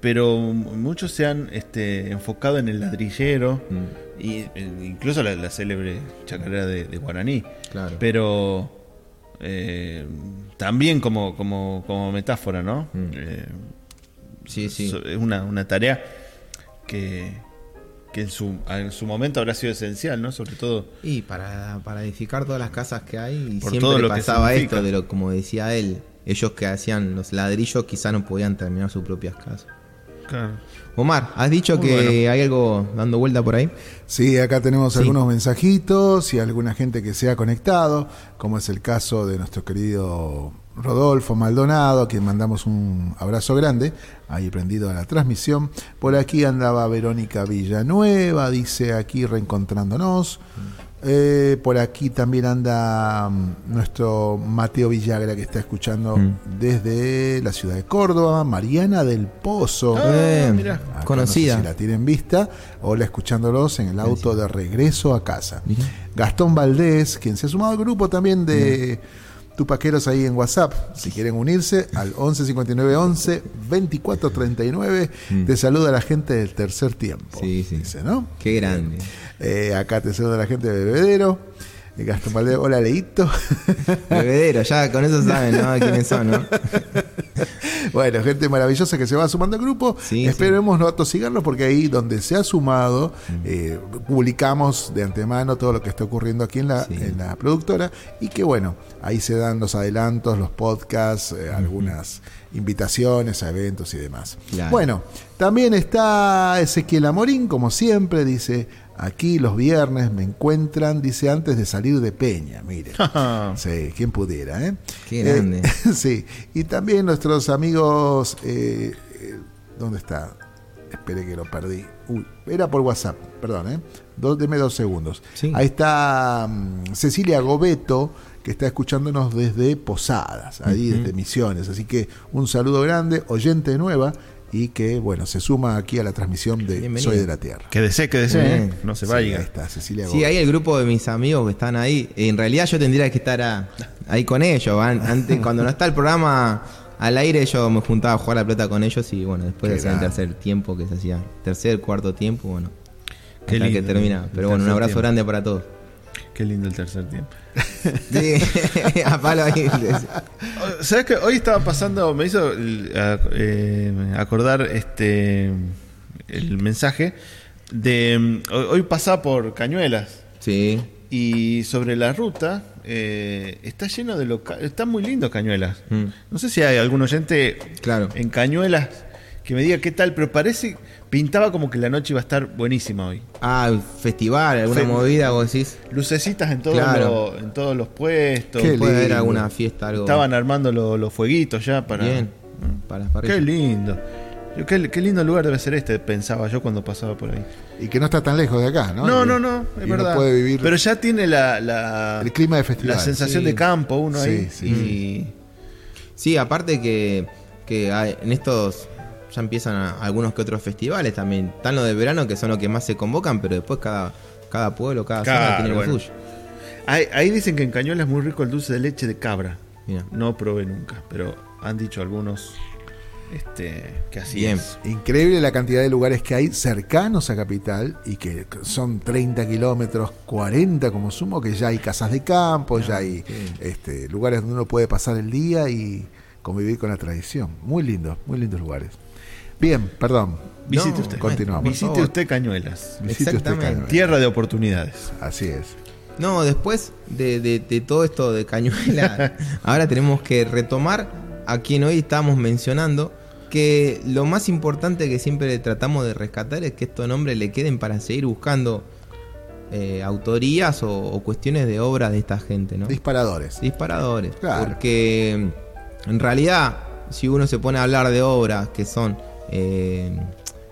pero muchos se han este, enfocado en el ladrillero y eh, incluso la, la célebre chacarera de, de Guaraní.
Claro.
Pero eh, también como, como, como metáfora, ¿no? Eh,
Sí, sí.
es una, una tarea que, que en, su, en su momento habrá sido esencial, ¿no? Sobre todo.
Y para, para edificar todas las casas que hay, y
Por
siempre
todo lo que
pasaba
significa.
esto, de lo como decía él, ellos que hacían los ladrillos quizá no podían terminar sus propias casas. Omar, has dicho
Muy
que
bueno.
hay algo dando vuelta por ahí.
Sí, acá tenemos
Sí.
algunos mensajitos y alguna gente que se ha conectado, como es el caso de nuestro querido Rodolfo Maldonado, a quien mandamos un abrazo grande, ahí prendido a la transmisión. Por aquí andaba Verónica Villanueva, dice aquí reencontrándonos. Eh, por aquí también anda mm, nuestro Mateo Villagra que está escuchando desde la ciudad de Córdoba, Mariana del Pozo.
Eh,
mira.
Conocida.
No sé si la tiene en vista. Hola, escuchándolos en el auto de regreso a casa. Gastón Valdés, quien se ha sumado al grupo también de tupaqueros ahí en WhatsApp. Si quieren unirse al 11 59 11 24 39. Te saluda la gente del tercer tiempo.
Sí, sí.
Dice, ¿no?
Qué grande.
Eh, acá te saluda la gente de Bebedero. Eh, Gastón Valdés, hola Leito.
Bebedero, ya con eso saben, ¿no? ¿Quiénes son, no?
Bueno, gente maravillosa que se va sumando al grupo.
Sí,
Esperemos no atosigarlo porque ahí donde se ha sumado, eh, publicamos de antemano todo lo que está ocurriendo aquí en la,
Sí.
en la productora. Y que bueno, ahí se dan los adelantos, los podcasts, eh, algunas invitaciones a eventos y demás.
Claro.
Bueno, también está Ezequiel Amorín, como siempre, dice. Aquí los viernes me encuentran, dice, antes de salir de Peña, mire. Sí, quien pudiera, ¿eh?
Qué
Eh,
grande.
sí, y también nuestros amigos. eh, eh, ¿Dónde está? Espere que lo perdí. Uy, era por WhatsApp, perdón, ¿eh? Dos, deme dos segundos.
Sí.
Ahí está mm, Cecilia Gobeto, que está escuchándonos desde Posadas, ahí desde Misiones. Así que un saludo grande, oyente nueva, y que, bueno, se suma aquí a la transmisión de. Soy de la Tierra.
Quédese, quédese. ¿eh? no se
Sí,
vaya.
ahí está, Cecilia
Sí, hay el grupo de mis amigos que están ahí. En realidad yo tendría que estar a- ahí con ellos. An- Antes, cuando no está el programa al aire, yo me juntaba a jugar la pelota con ellos y bueno, después de hacer el tercer tiempo que se hacía, tercer, cuarto tiempo, bueno,
Qué
hasta que
lindo,
termina.
el
Pero bueno, un abrazo
tiempo.
grande para todos.
Qué lindo el tercer tiempo.
Sí, a palo ahí.
¿Sabes que Hoy estaba pasando, me hizo a- eh, acordar este el mensaje de mm, hoy, hoy pasaba por Cañuelas
Sí,
y sobre la ruta eh, está lleno de locales, está muy lindo Cañuelas.
Mm.
No sé si hay algún oyente
claro.
en Cañuelas que me diga qué tal, pero parece pintaba como que la noche iba a estar buenísima hoy.
Ah, festival, alguna
Fe-
movida, vos decís.
Lucecitas en todos
Claro.
los en todos los puestos.
Qué
Puede haber alguna fiesta, algo.
Estaban armando lo- los fueguitos ya para
Bien, para las.
Qué lindo. Yo, Qué, qué lindo lugar debe ser este, pensaba yo cuando pasaba por ahí.
Y que no está tan lejos de acá, ¿no?
No,
Y-
no, no, es
y uno
verdad.
puede vivir
Pero ya tiene la, la,
el clima de festival.
la sensación
Sí.
de campo uno
Sí,
ahí.
sí,
y
Sí, aparte que, que hay- en estos ya empiezan a- algunos que otros festivales también. Están los de verano que son los que más se convocan, pero después cada, cada pueblo, cada zona
Claro,
tiene lo
bueno.
suyo.
ahí, ahí dicen que en Cañuelas es muy rico el dulce de leche de cabra.
Mira.
No probé nunca, pero han dicho algunos este, que así
Bien.
es.
Increíble la cantidad de lugares que hay cercanos a Capital y que son 30 kilómetros, 40 como sumo, que ya hay casas de campo, ya hay este, lugares donde uno puede pasar el día y convivir con la tradición. Muy lindo, muy lindos lugares. Bien, perdón.
Visite
No,
usted.
continuamos.
Visite usted Cañuelas.
Visite usted. Cañuelas.
Tierra de oportunidades.
Así es.
No, después de, de- de todo esto de Cañuela, ahora tenemos que retomar a quien hoy estábamos mencionando, que lo más importante que siempre tratamos de rescatar es que estos nombres le queden para seguir buscando eh, autorías o, o cuestiones de obras de esta gente, ¿no?
Disparadores.
Disparadores.
Claro.
Porque en realidad, si uno se pone a hablar de obras que son eh,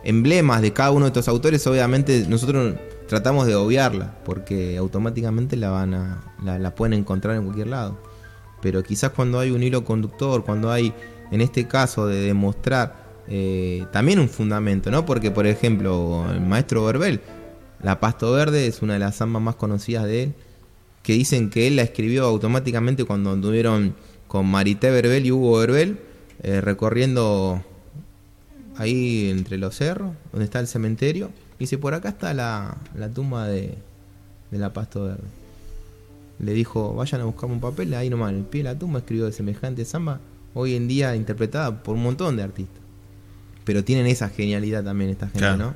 emblemas de cada uno de estos autores, obviamente nosotros tratamos de obviarla, porque automáticamente la van a, la, pueden encontrar en cualquier lado. Pero quizás cuando hay un hilo conductor, cuando hay en este caso de demostrar eh, también un fundamento, ¿no? Porque, por ejemplo, el maestro Verbel, La Pasto Verde es una de las zambas más conocidas de él, que dicen que él la escribió automáticamente cuando anduvieron con Marité Verbel y Hugo Verbel, eh, recorriendo ahí entre los cerros, donde está el cementerio. Y dice, por acá está la, la tumba de, de la Pasto Verde. Le dijo, vayan a buscar un papel, ahí nomás, en el pie de la tumba escribió de semejante samba, hoy en día interpretada por un montón de artistas. Pero tienen esa genialidad también esta gente,
Claro.
¿no?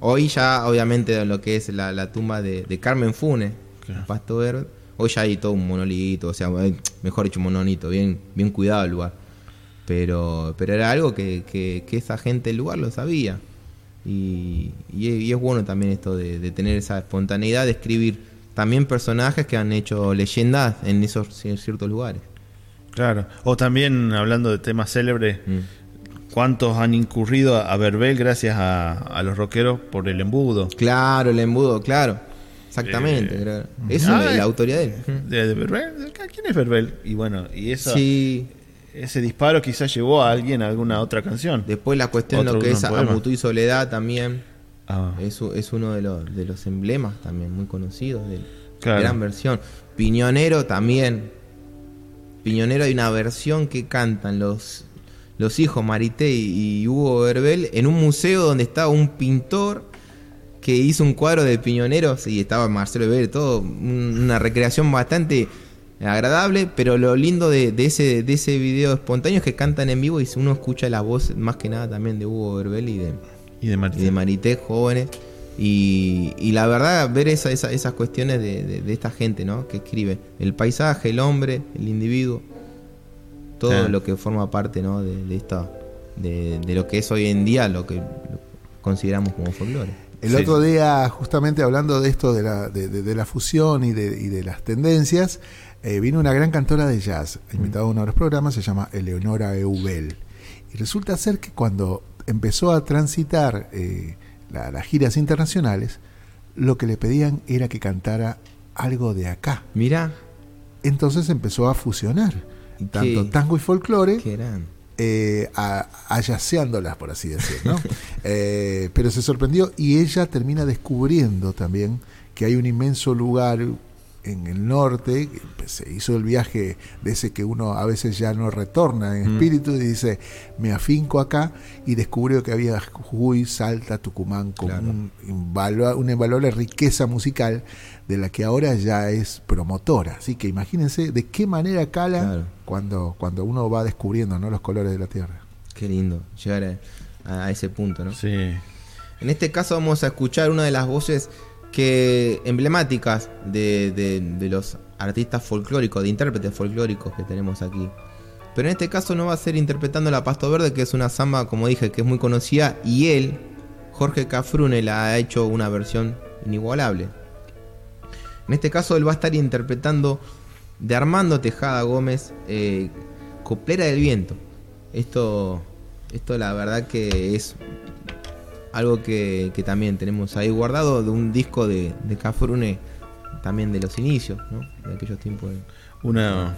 Hoy ya, obviamente, lo que es la, la tumba de, de Carmen Funes,
Claro.
Pasto Verde, hoy ya hay todo un monolito, o sea, eh, mejor dicho, un monolito, bien, bien cuidado el lugar. Pero, pero era algo que, que- que esa gente del lugar lo sabía. Y, y es- y es bueno también esto de, de tener esa espontaneidad de escribir también personajes que han hecho leyendas en esos ci- ciertos lugares.
Claro. O también hablando de temas célebres,
Mm.
¿cuántos han incurrido a Verbel gracias a, a los rockeros por el embudo?
Claro, el embudo, claro. Exactamente.
Eh.
Eso
ah,
es
eh.
la autoridad de él.
De, de Verbel? ¿Quién es Verbel? Y bueno, y eso,
Sí.
Ese disparo quizás llevó a alguien a alguna otra canción.
Después la cuestión lo que es. Amutú y Soledad también.
Ah,
Es, uno de los, de los emblemas también muy conocidos de
Claro.
gran versión. Piñonero también. Piñonero hay una versión que cantan los, los hijos Marité y, y Hugo Verbel en un museo donde estaba un pintor que hizo un cuadro de piñoneros y estaba Marcelo Verbel, todo un- una recreación bastante agradable, pero lo lindo de, de ese, de ese video espontáneo es que cantan en vivo y uno escucha la voz más que nada también de Hugo Verbel y de,
y de Martín.
y de Marité jóvenes. Y, y la verdad, ver esa, esa- esas cuestiones de, de- de esta gente ¿no? que escribe el paisaje, el hombre, el individuo, todo
Claro.
lo que forma parte ¿no? de, de esta, de, de lo que es hoy en día lo que consideramos como folclore.
El
Sí.
otro día, justamente hablando de esto de la, de, de- de la fusión y de, y de las tendencias, eh, vino una gran cantora de jazz, invitada a uno de los programas, se llama Eleonora Eubel. Y resulta ser que cuando empezó a transitar eh, la- las giras internacionales, lo que le pedían era que cantara algo de acá.
Mirá,
Entonces empezó a fusionar
¿Y
tanto tango y folclore
qué
eh, a- por así decir, ¿no? Eh, pero se sorprendió y ella termina descubriendo también que hay un inmenso lugar en el norte, que se hizo el viaje de ese que uno a veces ya no retorna en
Mm.
espíritu y dice, me afinco acá y descubrió que había Jujuy, Salta, Tucumán con
Claro.
un invalu- una invaluable riqueza musical de la que ahora ya es promotora. Así que imagínense de qué manera cala
Claro.
cuando, cuando uno va descubriendo ¿no? los colores de la tierra.
Qué lindo llegar a, a ese punto, ¿no?
Sí.
En este caso vamos a escuchar una de las voces que emblemáticas de, de- los artistas folclóricos, de intérpretes folclóricos que tenemos aquí. Pero en este caso no va a ser interpretando la Pasto Verde, que es una samba, como dije, que es muy conocida, y él, Jorge Cafrune, la ha hecho una versión inigualable. En este caso él va a estar interpretando de Armando Tejada Gómez, eh, Coplera del Viento. Esto, esto la verdad que es algo que, que también tenemos ahí guardado de un disco de, de Cafrune, también de los inicios, ¿no? de aquellos tiempos. de-
Una,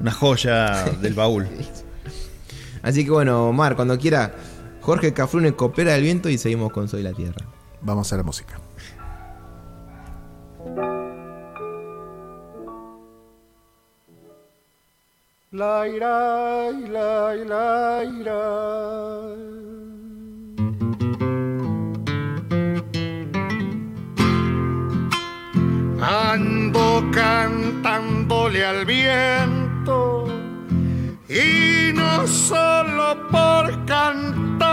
una joya del baúl.
Así que bueno, Omar, cuando quiera, Jorge Cafrune, Coplera del Viento y seguimos con Soy la Tierra.
Vamos a la música.
La ira, la ira, ira. Ando cantándole al viento y no solo por cantar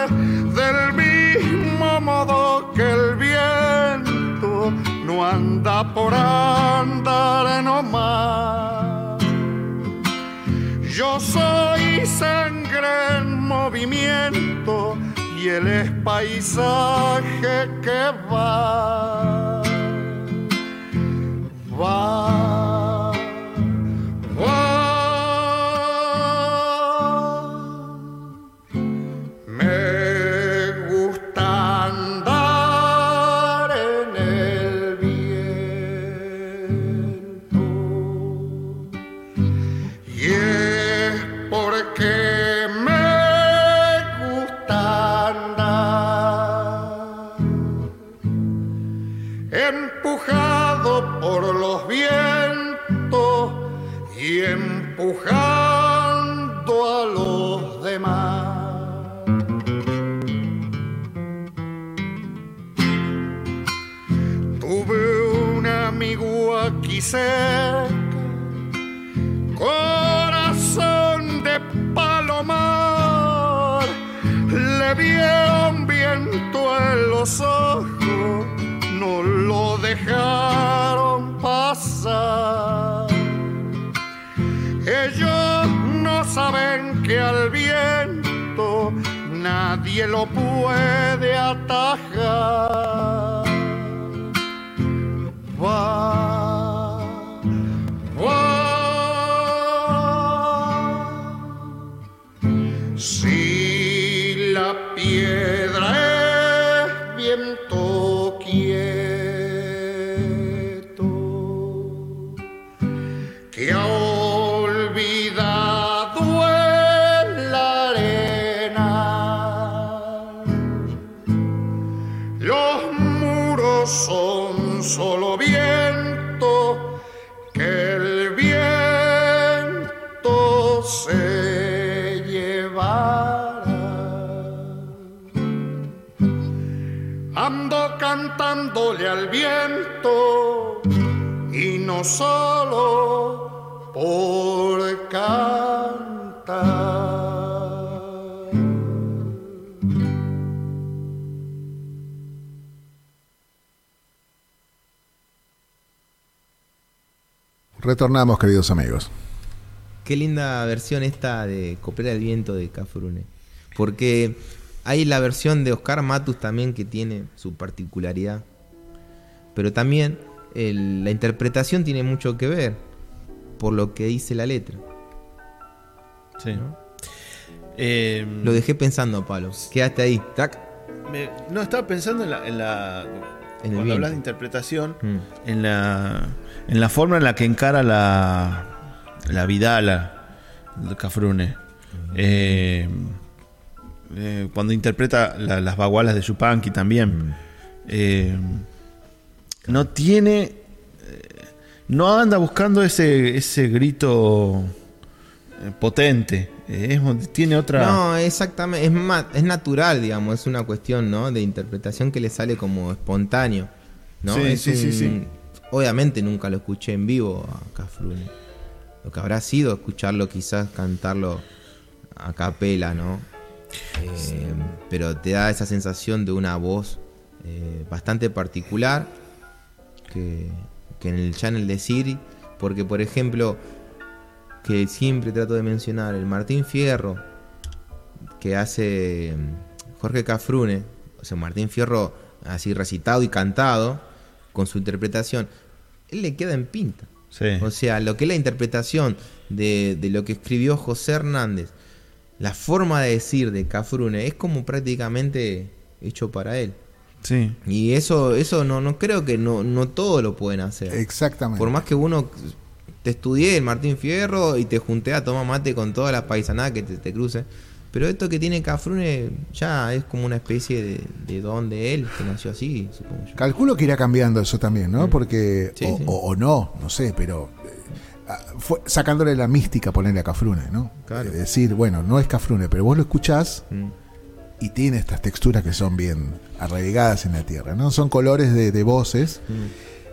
del mismo modo que el viento no anda por andar nomás. Yo soy sangre en movimiento y él es paisaje que va, va,
Retornamos, queridos amigos.
Qué linda versión esta de Copera del Viento de Cafrune. Porque hay la versión de Oscar Matus también que tiene su particularidad. Pero también el- la interpretación tiene mucho que ver por lo que dice la letra.
Sí. Eh,
Lo dejé pensando, Pablo. Quedaste ahí. Tac.
me- no, estaba pensando en la. En la
En
cuando hablas de interpretación,
Mm.
en la, en la forma en la que encara la, la Vidala, de Cafrune. Eh, eh, cuando interpreta la- las bagualas de Yupanqui también. Eh, no tiene. No anda buscando ese, ese grito potente. Es- tiene otra.
No, exactamente. Es, ma- es natural, digamos. Es una cuestión, ¿no? De interpretación que le sale como espontáneo. ¿no?
Sí,
Es
sí, sí, sí.
Obviamente nunca lo escuché en vivo a Cafrune. Lo que habrá sido escucharlo, quizás cantarlo a capela, ¿no? Eh, pero te da esa sensación de una voz eh, bastante particular que, que en el channel de Siri, porque por ejemplo, que siempre trato de mencionar, el Martín Fierro, que hace mm, Jorge Cafrune, o sea, Martín Fierro así recitado y cantado, con su interpretación, él le queda en pinta.
Sí.
O sea, lo que es la interpretación de, de lo que escribió José Hernández, la forma de decir de Cafrune es como prácticamente hecho para él.
sí.
Y eso, eso no, no creo que no, no todo lo pueden hacer.
Exactamente.
Por más que uno te estudie el Martín Fierro y te junté a tomar mate con todas las paisanadas que te, te cruce. Pero esto que tiene Cafrune ya es como una especie de, de don de él, que nació así, supongo yo.
Calculo que irá cambiando eso también, ¿no? Porque,
Mm. Sí,
o,
sí.
o- o no, no sé, pero eh, ah, fue sacándole la mística ponerle a Cafrune, ¿no?
Claro.
Eh, decir, bueno, no es Cafrune, pero vos lo escuchás
Mm.
y tiene estas texturas que son bien arraigadas en la tierra, ¿no? Son colores de, de voces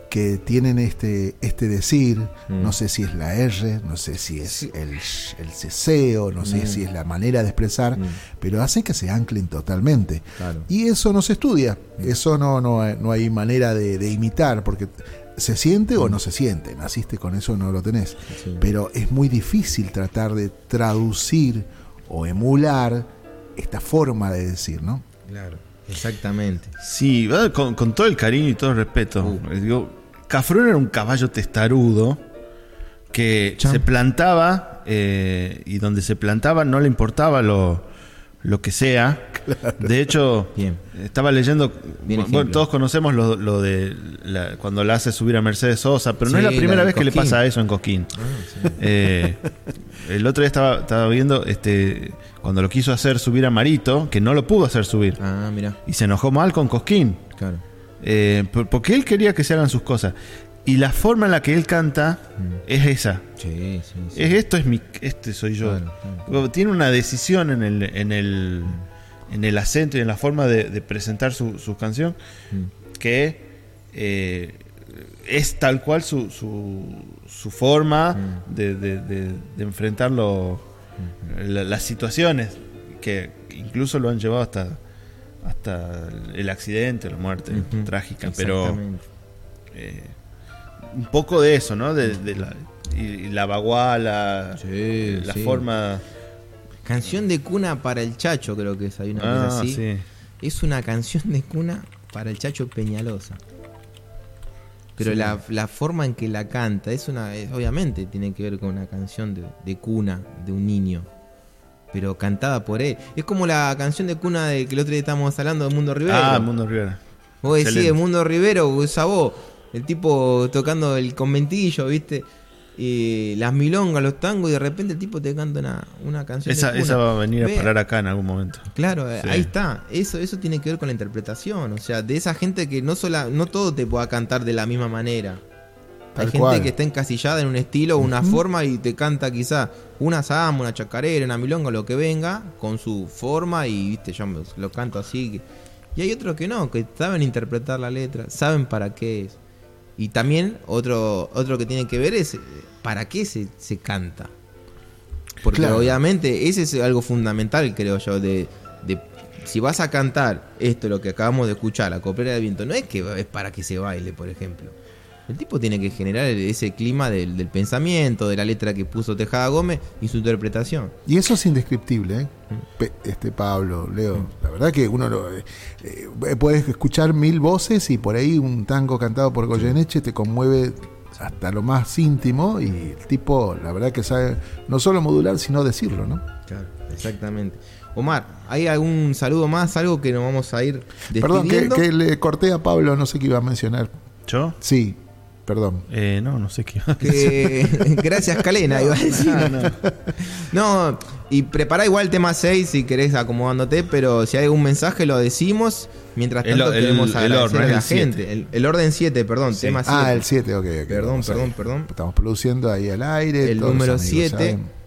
que tienen este, este decir,
Mm.
no sé si es la R, no sé si es
Sí.
el, el ceseo, no sé si es la manera de expresar,
Mm.
pero hacen que se anclen totalmente.
Claro.
Y eso no se estudia, eso no, no, hay- no hay manera de, de imitar, porque se siente o no se siente, naciste con eso no lo tenés.
Sí.
Pero es muy difícil tratar de traducir o emular esta forma de decir, ¿no?
Claro, exactamente.
Sí, con, con todo el cariño y todo el respeto.
Uh.
Les digo, Cafrún era un caballo testarudo que se plantaba eh, y donde se plantaba no le importaba lo, lo que sea. De hecho,
Bien.
estaba leyendo,
Bien
bueno, todos conocemos lo, lo de la- cuando la hace subir a Mercedes Sosa, pero no es la primera vez que le pasa eso en Cosquín. Eh, el otro día estaba, estaba viendo este cuando lo quiso hacer subir a Marito, que no lo pudo hacer subir.
Ah, mira,
Y se enojó mal con Cosquín.
claro.
Eh, por- porque él quería que se hagan sus cosas. Y la forma en la que él canta es esa.
Sí, sí, sí.
Es esto es mi este soy yo.
Claro, claro.
Tiene una decisión en el en el en el acento y en la forma de, de presentar su, su canción que eh, es tal cual su, su, su forma de, de- de- de enfrentarlo la- las situaciones que incluso lo han llevado hasta hasta el accidente, la muerte trágica, pero eh, un poco de eso, ¿no? De, de la, y, y la baguala,
Sí,
la
sí.
forma...
Canción de cuna para el Chacho, creo que es. Hay una cosa
Ah,
así.
sí.
Es una canción de cuna para el Chacho Peñalosa. Pero
Sí.
la, la forma en que la canta, es una. es- obviamente tiene que ver con una canción de, de cuna de un niño. Pero cantada por él. Es como la canción de cuna de que el otro día estábamos hablando de Mundo Rivero.
Ah, Mundo Rivera.
Vos decís de Mundo Rivero, voz, el tipo tocando el conventillo, ¿viste? Y las milongas, los tangos, y de repente el tipo te canta una, una canción.
Esa, esa va a venir a parar acá en algún momento.
Claro, eh,
Sí.
ahí está. Eso, eso tiene que ver con la interpretación. O sea, de esa gente que no sola, no todo te pueda cantar de la misma manera. Hay
Tal
gente
cual.
que está encasillada en un estilo, una forma y te canta quizá una samba, una chacarera, una milonga, lo que venga, con su forma y viste, yo me- lo canto así. Y hay otros que no, que saben interpretar la letra, saben para qué es. Y también otro, otro que tiene que ver es eh, para qué se, se canta. Porque
Claro.
obviamente ese es algo fundamental, creo yo, de, de si vas a cantar esto, lo que acabamos de escuchar, la coplera del viento, no es que es para que se baile, por ejemplo. El tipo tiene que generar ese clima del, del pensamiento, de la letra que puso Tejada Gómez y su interpretación.
Y eso es indescriptible, ¿eh? Pe- este Pablo, Leo. La verdad que uno lo, eh, eh, puedes escuchar mil voces y por ahí un tango cantado por Goyeneche te conmueve hasta lo más íntimo y el tipo, la verdad que sabe no solo modular, sino decirlo, ¿no?
Claro, exactamente. Omar, ¿hay algún saludo más? Algo que nos vamos a ir
Perdón, que,
despidiendo.
que le corté a Pablo, no sé qué iba a mencionar.
¿Yo?
Sí, perdón.
Eh, no, no sé qué.
Que- gracias, Calena, iba a decir.
No.
No, y prepara igual el tema 6 si querés acomodándote, pero si hay algún mensaje lo decimos. Mientras tanto
el-
queremos
el
agradecer
orden,
a la gente. El, el orden 7, perdón,
Sí.
tema 7.
Ah, el 7, ok, ok.
Perdón, perdón,
ahí.
perdón.
Estamos produciendo ahí al aire.
el número
amigos
7.
saben.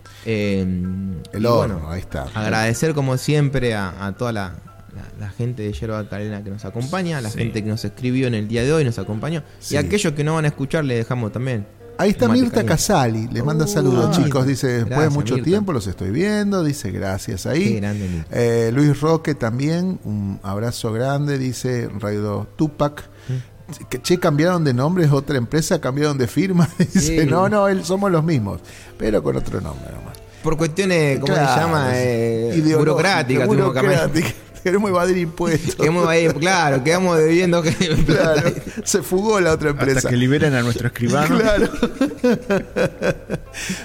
El horno,
bueno,
ahí está.
Agradecer como siempre a, a toda la, la- la gente de Yerba Calena que nos acompaña, la
Sí.
gente que nos escribió en el día de hoy, nos acompañó.
Sí.
Y aquellos que no van a escuchar, le dejamos también.
Ahí está Mirta. Casali, le manda
Oh,
saludos chicos, dice, después de mucho
Mirta.
tiempo los estoy viendo, dice gracias
Qué
ahí.
grande, Mirta.
Eh, Luis Roque también, un abrazo grande, dice Radio Tupac.
Mm.
Que, che, cambiaron de nombre, es otra empresa, cambiaron de firma. Dice,
Sí.
no, no, él, somos los mismos, pero con otro nombre nomás.
Por cuestiones, ¿cómo
Claro,
se llama? Eh, burocráticas.
burocrática. Queremos evadir impuestos.
Quedamos ahí, claro, quedamos debiendo que
Claro, se fugó la otra empresa.
Hasta que liberen a nuestro escribano.
Claro.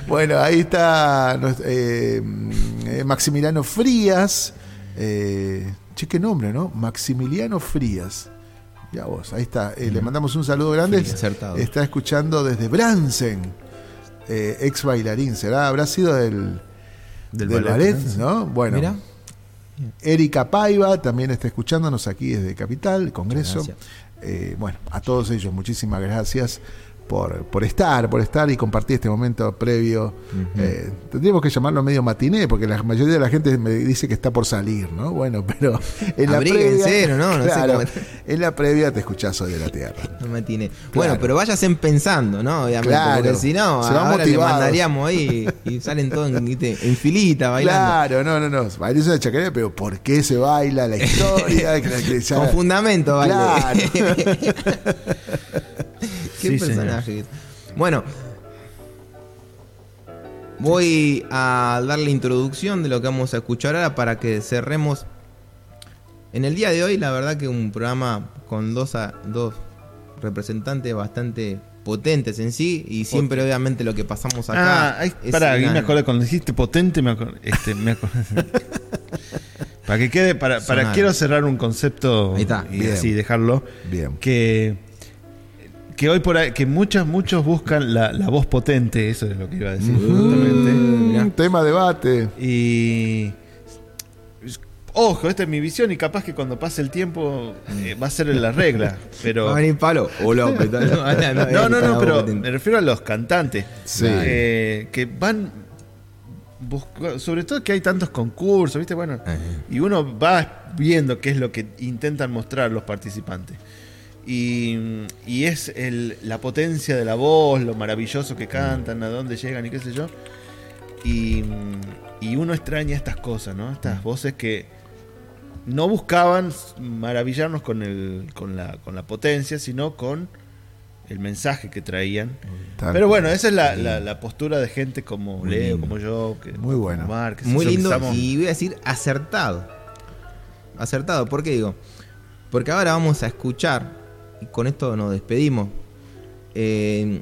bueno, ahí está eh, eh, Maximiliano Frías. Eh, che, qué nombre, ¿no? Maximiliano Frías. Ya vos, ahí está. Eh, le mandamos un saludo grande. Está escuchando desde Bransen, eh, ex bailarín. ¿Será? ¿Habrá sido del,
Del
del,
ballet,
ballet? ¿no? Bueno,
Mira,
Erika Paiva también está escuchándonos aquí desde Capital, Congreso. Eh, bueno, a todos ellos, muchísimas gracias por, por estar, por estar y compartir este momento previo. Eh, tendríamos que llamarlo medio matiné, porque la mayoría de la gente me dice que está por salir, ¿no? Bueno, pero en la previa.
¿no? No sé cómo-
en la previa te escuchás hoy de la tierra.
no tiene. Bueno, pero váyanse pensando, ¿no? Obviamente,
Claro.
porque si no, ahora le mandaríamos ahí y salen todos en, filita bailando.
Claro, no, no, no. Bailes una chacarera, pero ¿por qué se baila la historia? Que- que ya-
Con fundamento.
Claro.
Qué
Sí,
personaje. Bueno, voy a dar la introducción de lo que vamos a escuchar ahora para que cerremos. En el día de hoy, la verdad que un programa con dos, a- dos representantes bastante potentes en sí y siempre obviamente lo que pasamos acá.
Ah, ahí,
es
pará, me acordé cuando dijiste potente, me acordé. Este, me acordé. para que quede, para, para
Sonar.
quiero cerrar un concepto
está,
y así dejarlo.
Bien.
Que, que hoy por ahí, que muchos, muchos buscan la, la voz potente, eso es lo que iba a decir justamente.
Mm, tema debate.
Y Ojo, esta es mi visión y capaz que cuando pase el tiempo eh, va a ser la regla. Pero.
Va a venir Pablo. O López.
No, no, no, pero me refiero a los cantantes.
Sí.
eh, que van. sobre todo que hay tantos concursos, ¿viste? Bueno,
Ajá.
y uno va viendo qué es lo que intentan mostrar los participantes. Y, y es el- la potencia de la voz, lo maravilloso que cantan, a dónde llegan y qué sé yo. Y, y uno extraña estas cosas, ¿no? Estas voces que no buscaban maravillarnos con, el, con, la, con la potencia, sino con el mensaje que traían.
Tal
Pero bueno, esa es la, la- la postura de gente como
Muy
Leo,
lindo.
como yo, que,
Muy bueno.
Mar,
Muy
que
lindo
estamos-
y voy a decir acertado. Acertado, ¿por qué digo? Porque ahora vamos a escuchar, y con esto nos despedimos, eh,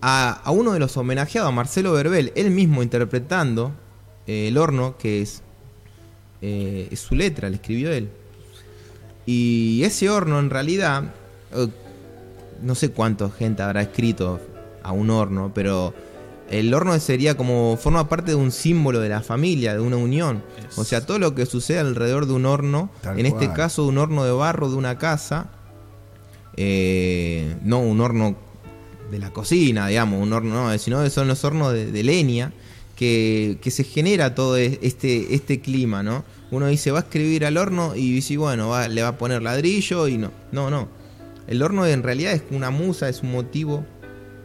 a, a uno de los homenajeados, a Marcelo Verbel, él mismo interpretando eh, El Horno, que es, eh, es su letra, le escribió él. Y ese horno en realidad, no sé cuánta gente habrá escrito a un horno, pero el horno sería como, forma parte de un símbolo de la familia, de una unión. O sea, todo lo que sucede alrededor de un horno,
Tal
en este caso un horno de barro de una casa, eh, no un horno de la cocina, digamos, un horno, no, sino que son los hornos de, de leña, que, que se genera todo e- este, este clima, ¿no? Uno dice, va a escribir al horno y dice, bueno, va- le va a poner ladrillo y no. No, no. El horno en realidad es una musa, es un motivo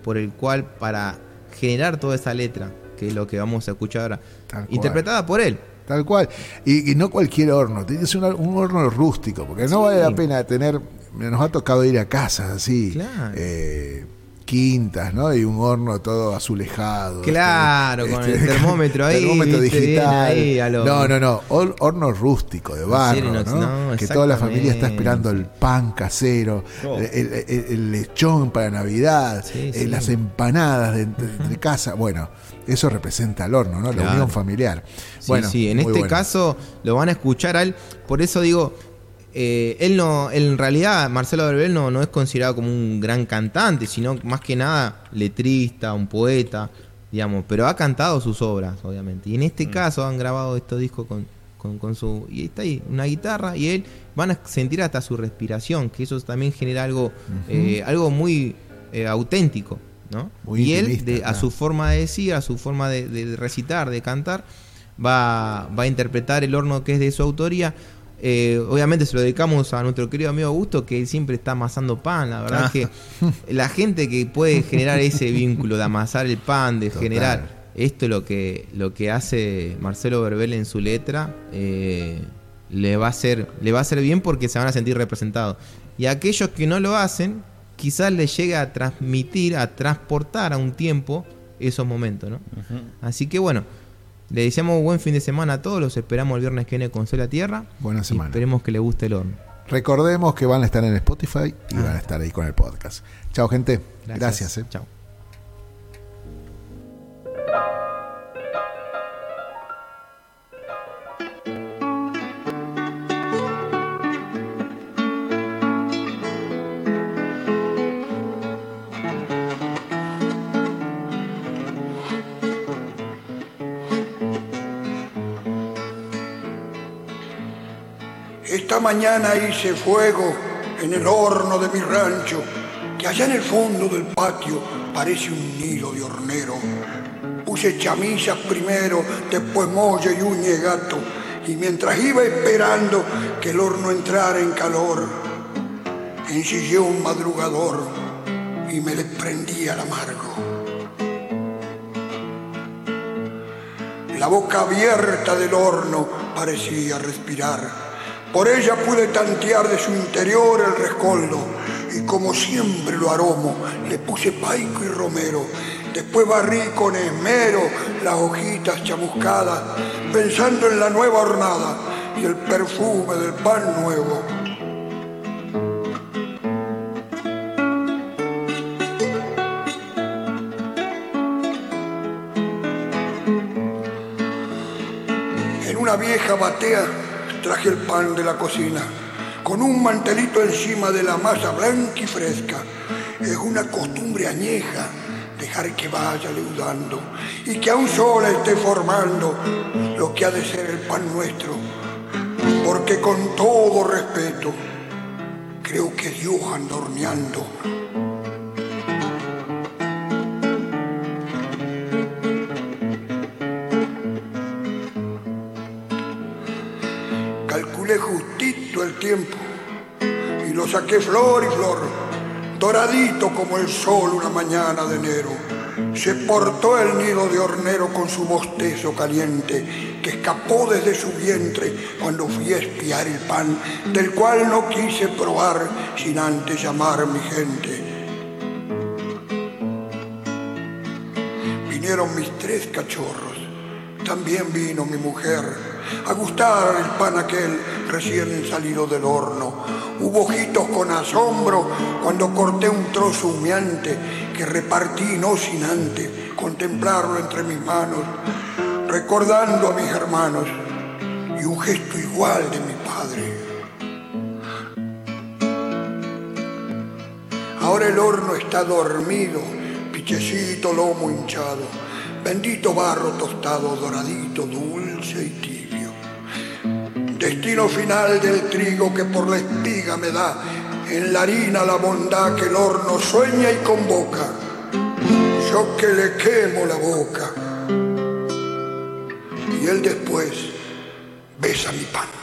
por el cual para generar toda esa letra, que es lo que vamos a escuchar ahora,
Tal cual.
interpretada por él.
Tal cual. Y, y no cualquier horno, tiene que ser un horno rústico, porque no vale la pena tener. Nos ha tocado ir a casas así,
Claro.
eh, quintas, ¿no? Y un horno todo azulejado.
Claro, con el termómetro ahí,
termómetro digital.
ahí a lo-
No, no, no. hor- horno rústico, de barro, ¿no?
no,
que toda la familia está esperando el pan casero,
Oh.
el, el- el lechón para Navidad,
Sí,
eh,
sí.
las empanadas de, de- de casa. Bueno, eso representa el horno, ¿no? La unión familiar.
Sí,
bueno,
sí, en este
bueno.
caso lo van a escuchar a él. Por eso digo, eh, él no, él en realidad, Marcelo Verbel no, no es considerado como un gran cantante, sino más que nada letrista, un poeta, digamos, pero ha cantado sus obras, obviamente. Y en este caso han grabado estos discos con, con, con su. Y está ahí, una guitarra, y él van a sentir hasta su respiración, que eso también genera algo, eh, algo muy eh, auténtico. ¿no?
Muy
y él, a su forma de decir, a su forma de, de recitar, de cantar, va, va a interpretar el horno que es de su autoría. Eh, obviamente se lo dedicamos a nuestro querido amigo Augusto, que él siempre está amasando pan. La verdad
Ah.
que la gente que puede generar ese vínculo de amasar el pan, de
Total.
generar esto lo que, lo que hace Marcelo Verbel en su letra, eh, le va a hacer, le va a hacer bien porque se van a sentir representados. Y aquellos que no lo hacen, quizás les llegue a transmitir, a transportar a un tiempo esos momentos, ¿no? Así que bueno, le deseamos buen fin de semana a todos, los esperamos el viernes que viene con Sol a Tierra.
Buena
Y
semana.
esperemos que les guste el horno.
Recordemos que van a estar en Spotify y
Ah.
van a estar ahí con el podcast. Chao, gente. Gracias. eh.
Chao.
Esta mañana hice fuego en el horno de mi rancho, que allá en el fondo del patio parece un nido de hornero. Puse chamisas primero, después molle y uña de gato, y mientras iba esperando que el horno entrara en calor, ensillé un madrugador y me desprendí al amargo. La boca abierta del horno parecía respirar. Por ella pude tantear de su interior el rescoldo y como siempre lo aromo, le puse paico y romero. Después barrí con esmero las hojitas chamuscadas, pensando en la nueva hornada y el perfume del pan nuevo. En una vieja batea traje el pan de la cocina, con un mantelito encima de la masa blanca y fresca. Es una costumbre añeja dejar que vaya leudando y que aún sola esté formando lo que ha de ser el pan nuestro. porque con todo respeto, creo que Dios anda horneando. Saqué flor y flor, doradito como el sol una mañana de enero. Se portó el nido de hornero con su bostezo caliente, que escapó desde su vientre cuando fui a espiar el pan, del cual no quise probar sin antes llamar a mi gente. Vinieron mis tres cachorros, también vino mi mujer a gustar el pan aquel recién salido del horno. Hubo ojitos con asombro cuando corté un trozo humeante que repartí no sin antes contemplarlo entre mis manos, recordando a mis hermanos y un gesto igual de mi padre. Ahora el horno está dormido, pichecito lomo hinchado, bendito barro tostado, doradito, dulce y tibio destino final del trigo que por la espiga me da, en la harina la bondad que el horno sueña y convoca, yo que le quemo la boca, y él después besa mi pan.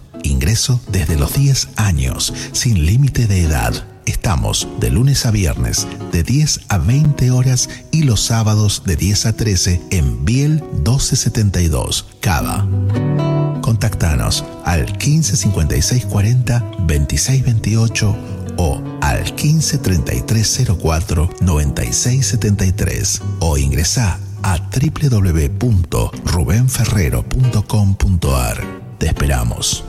Ingreso desde los 10 años, sin límite de edad. Estamos de lunes a viernes de 10 a 20 horas y los sábados de 10 a 13 en Biel 1272, Cava. Contactanos al 15 56 40 26 28 o al 15 3304 9673 o ingresa a www.rubenferrero.com.ar. Te esperamos.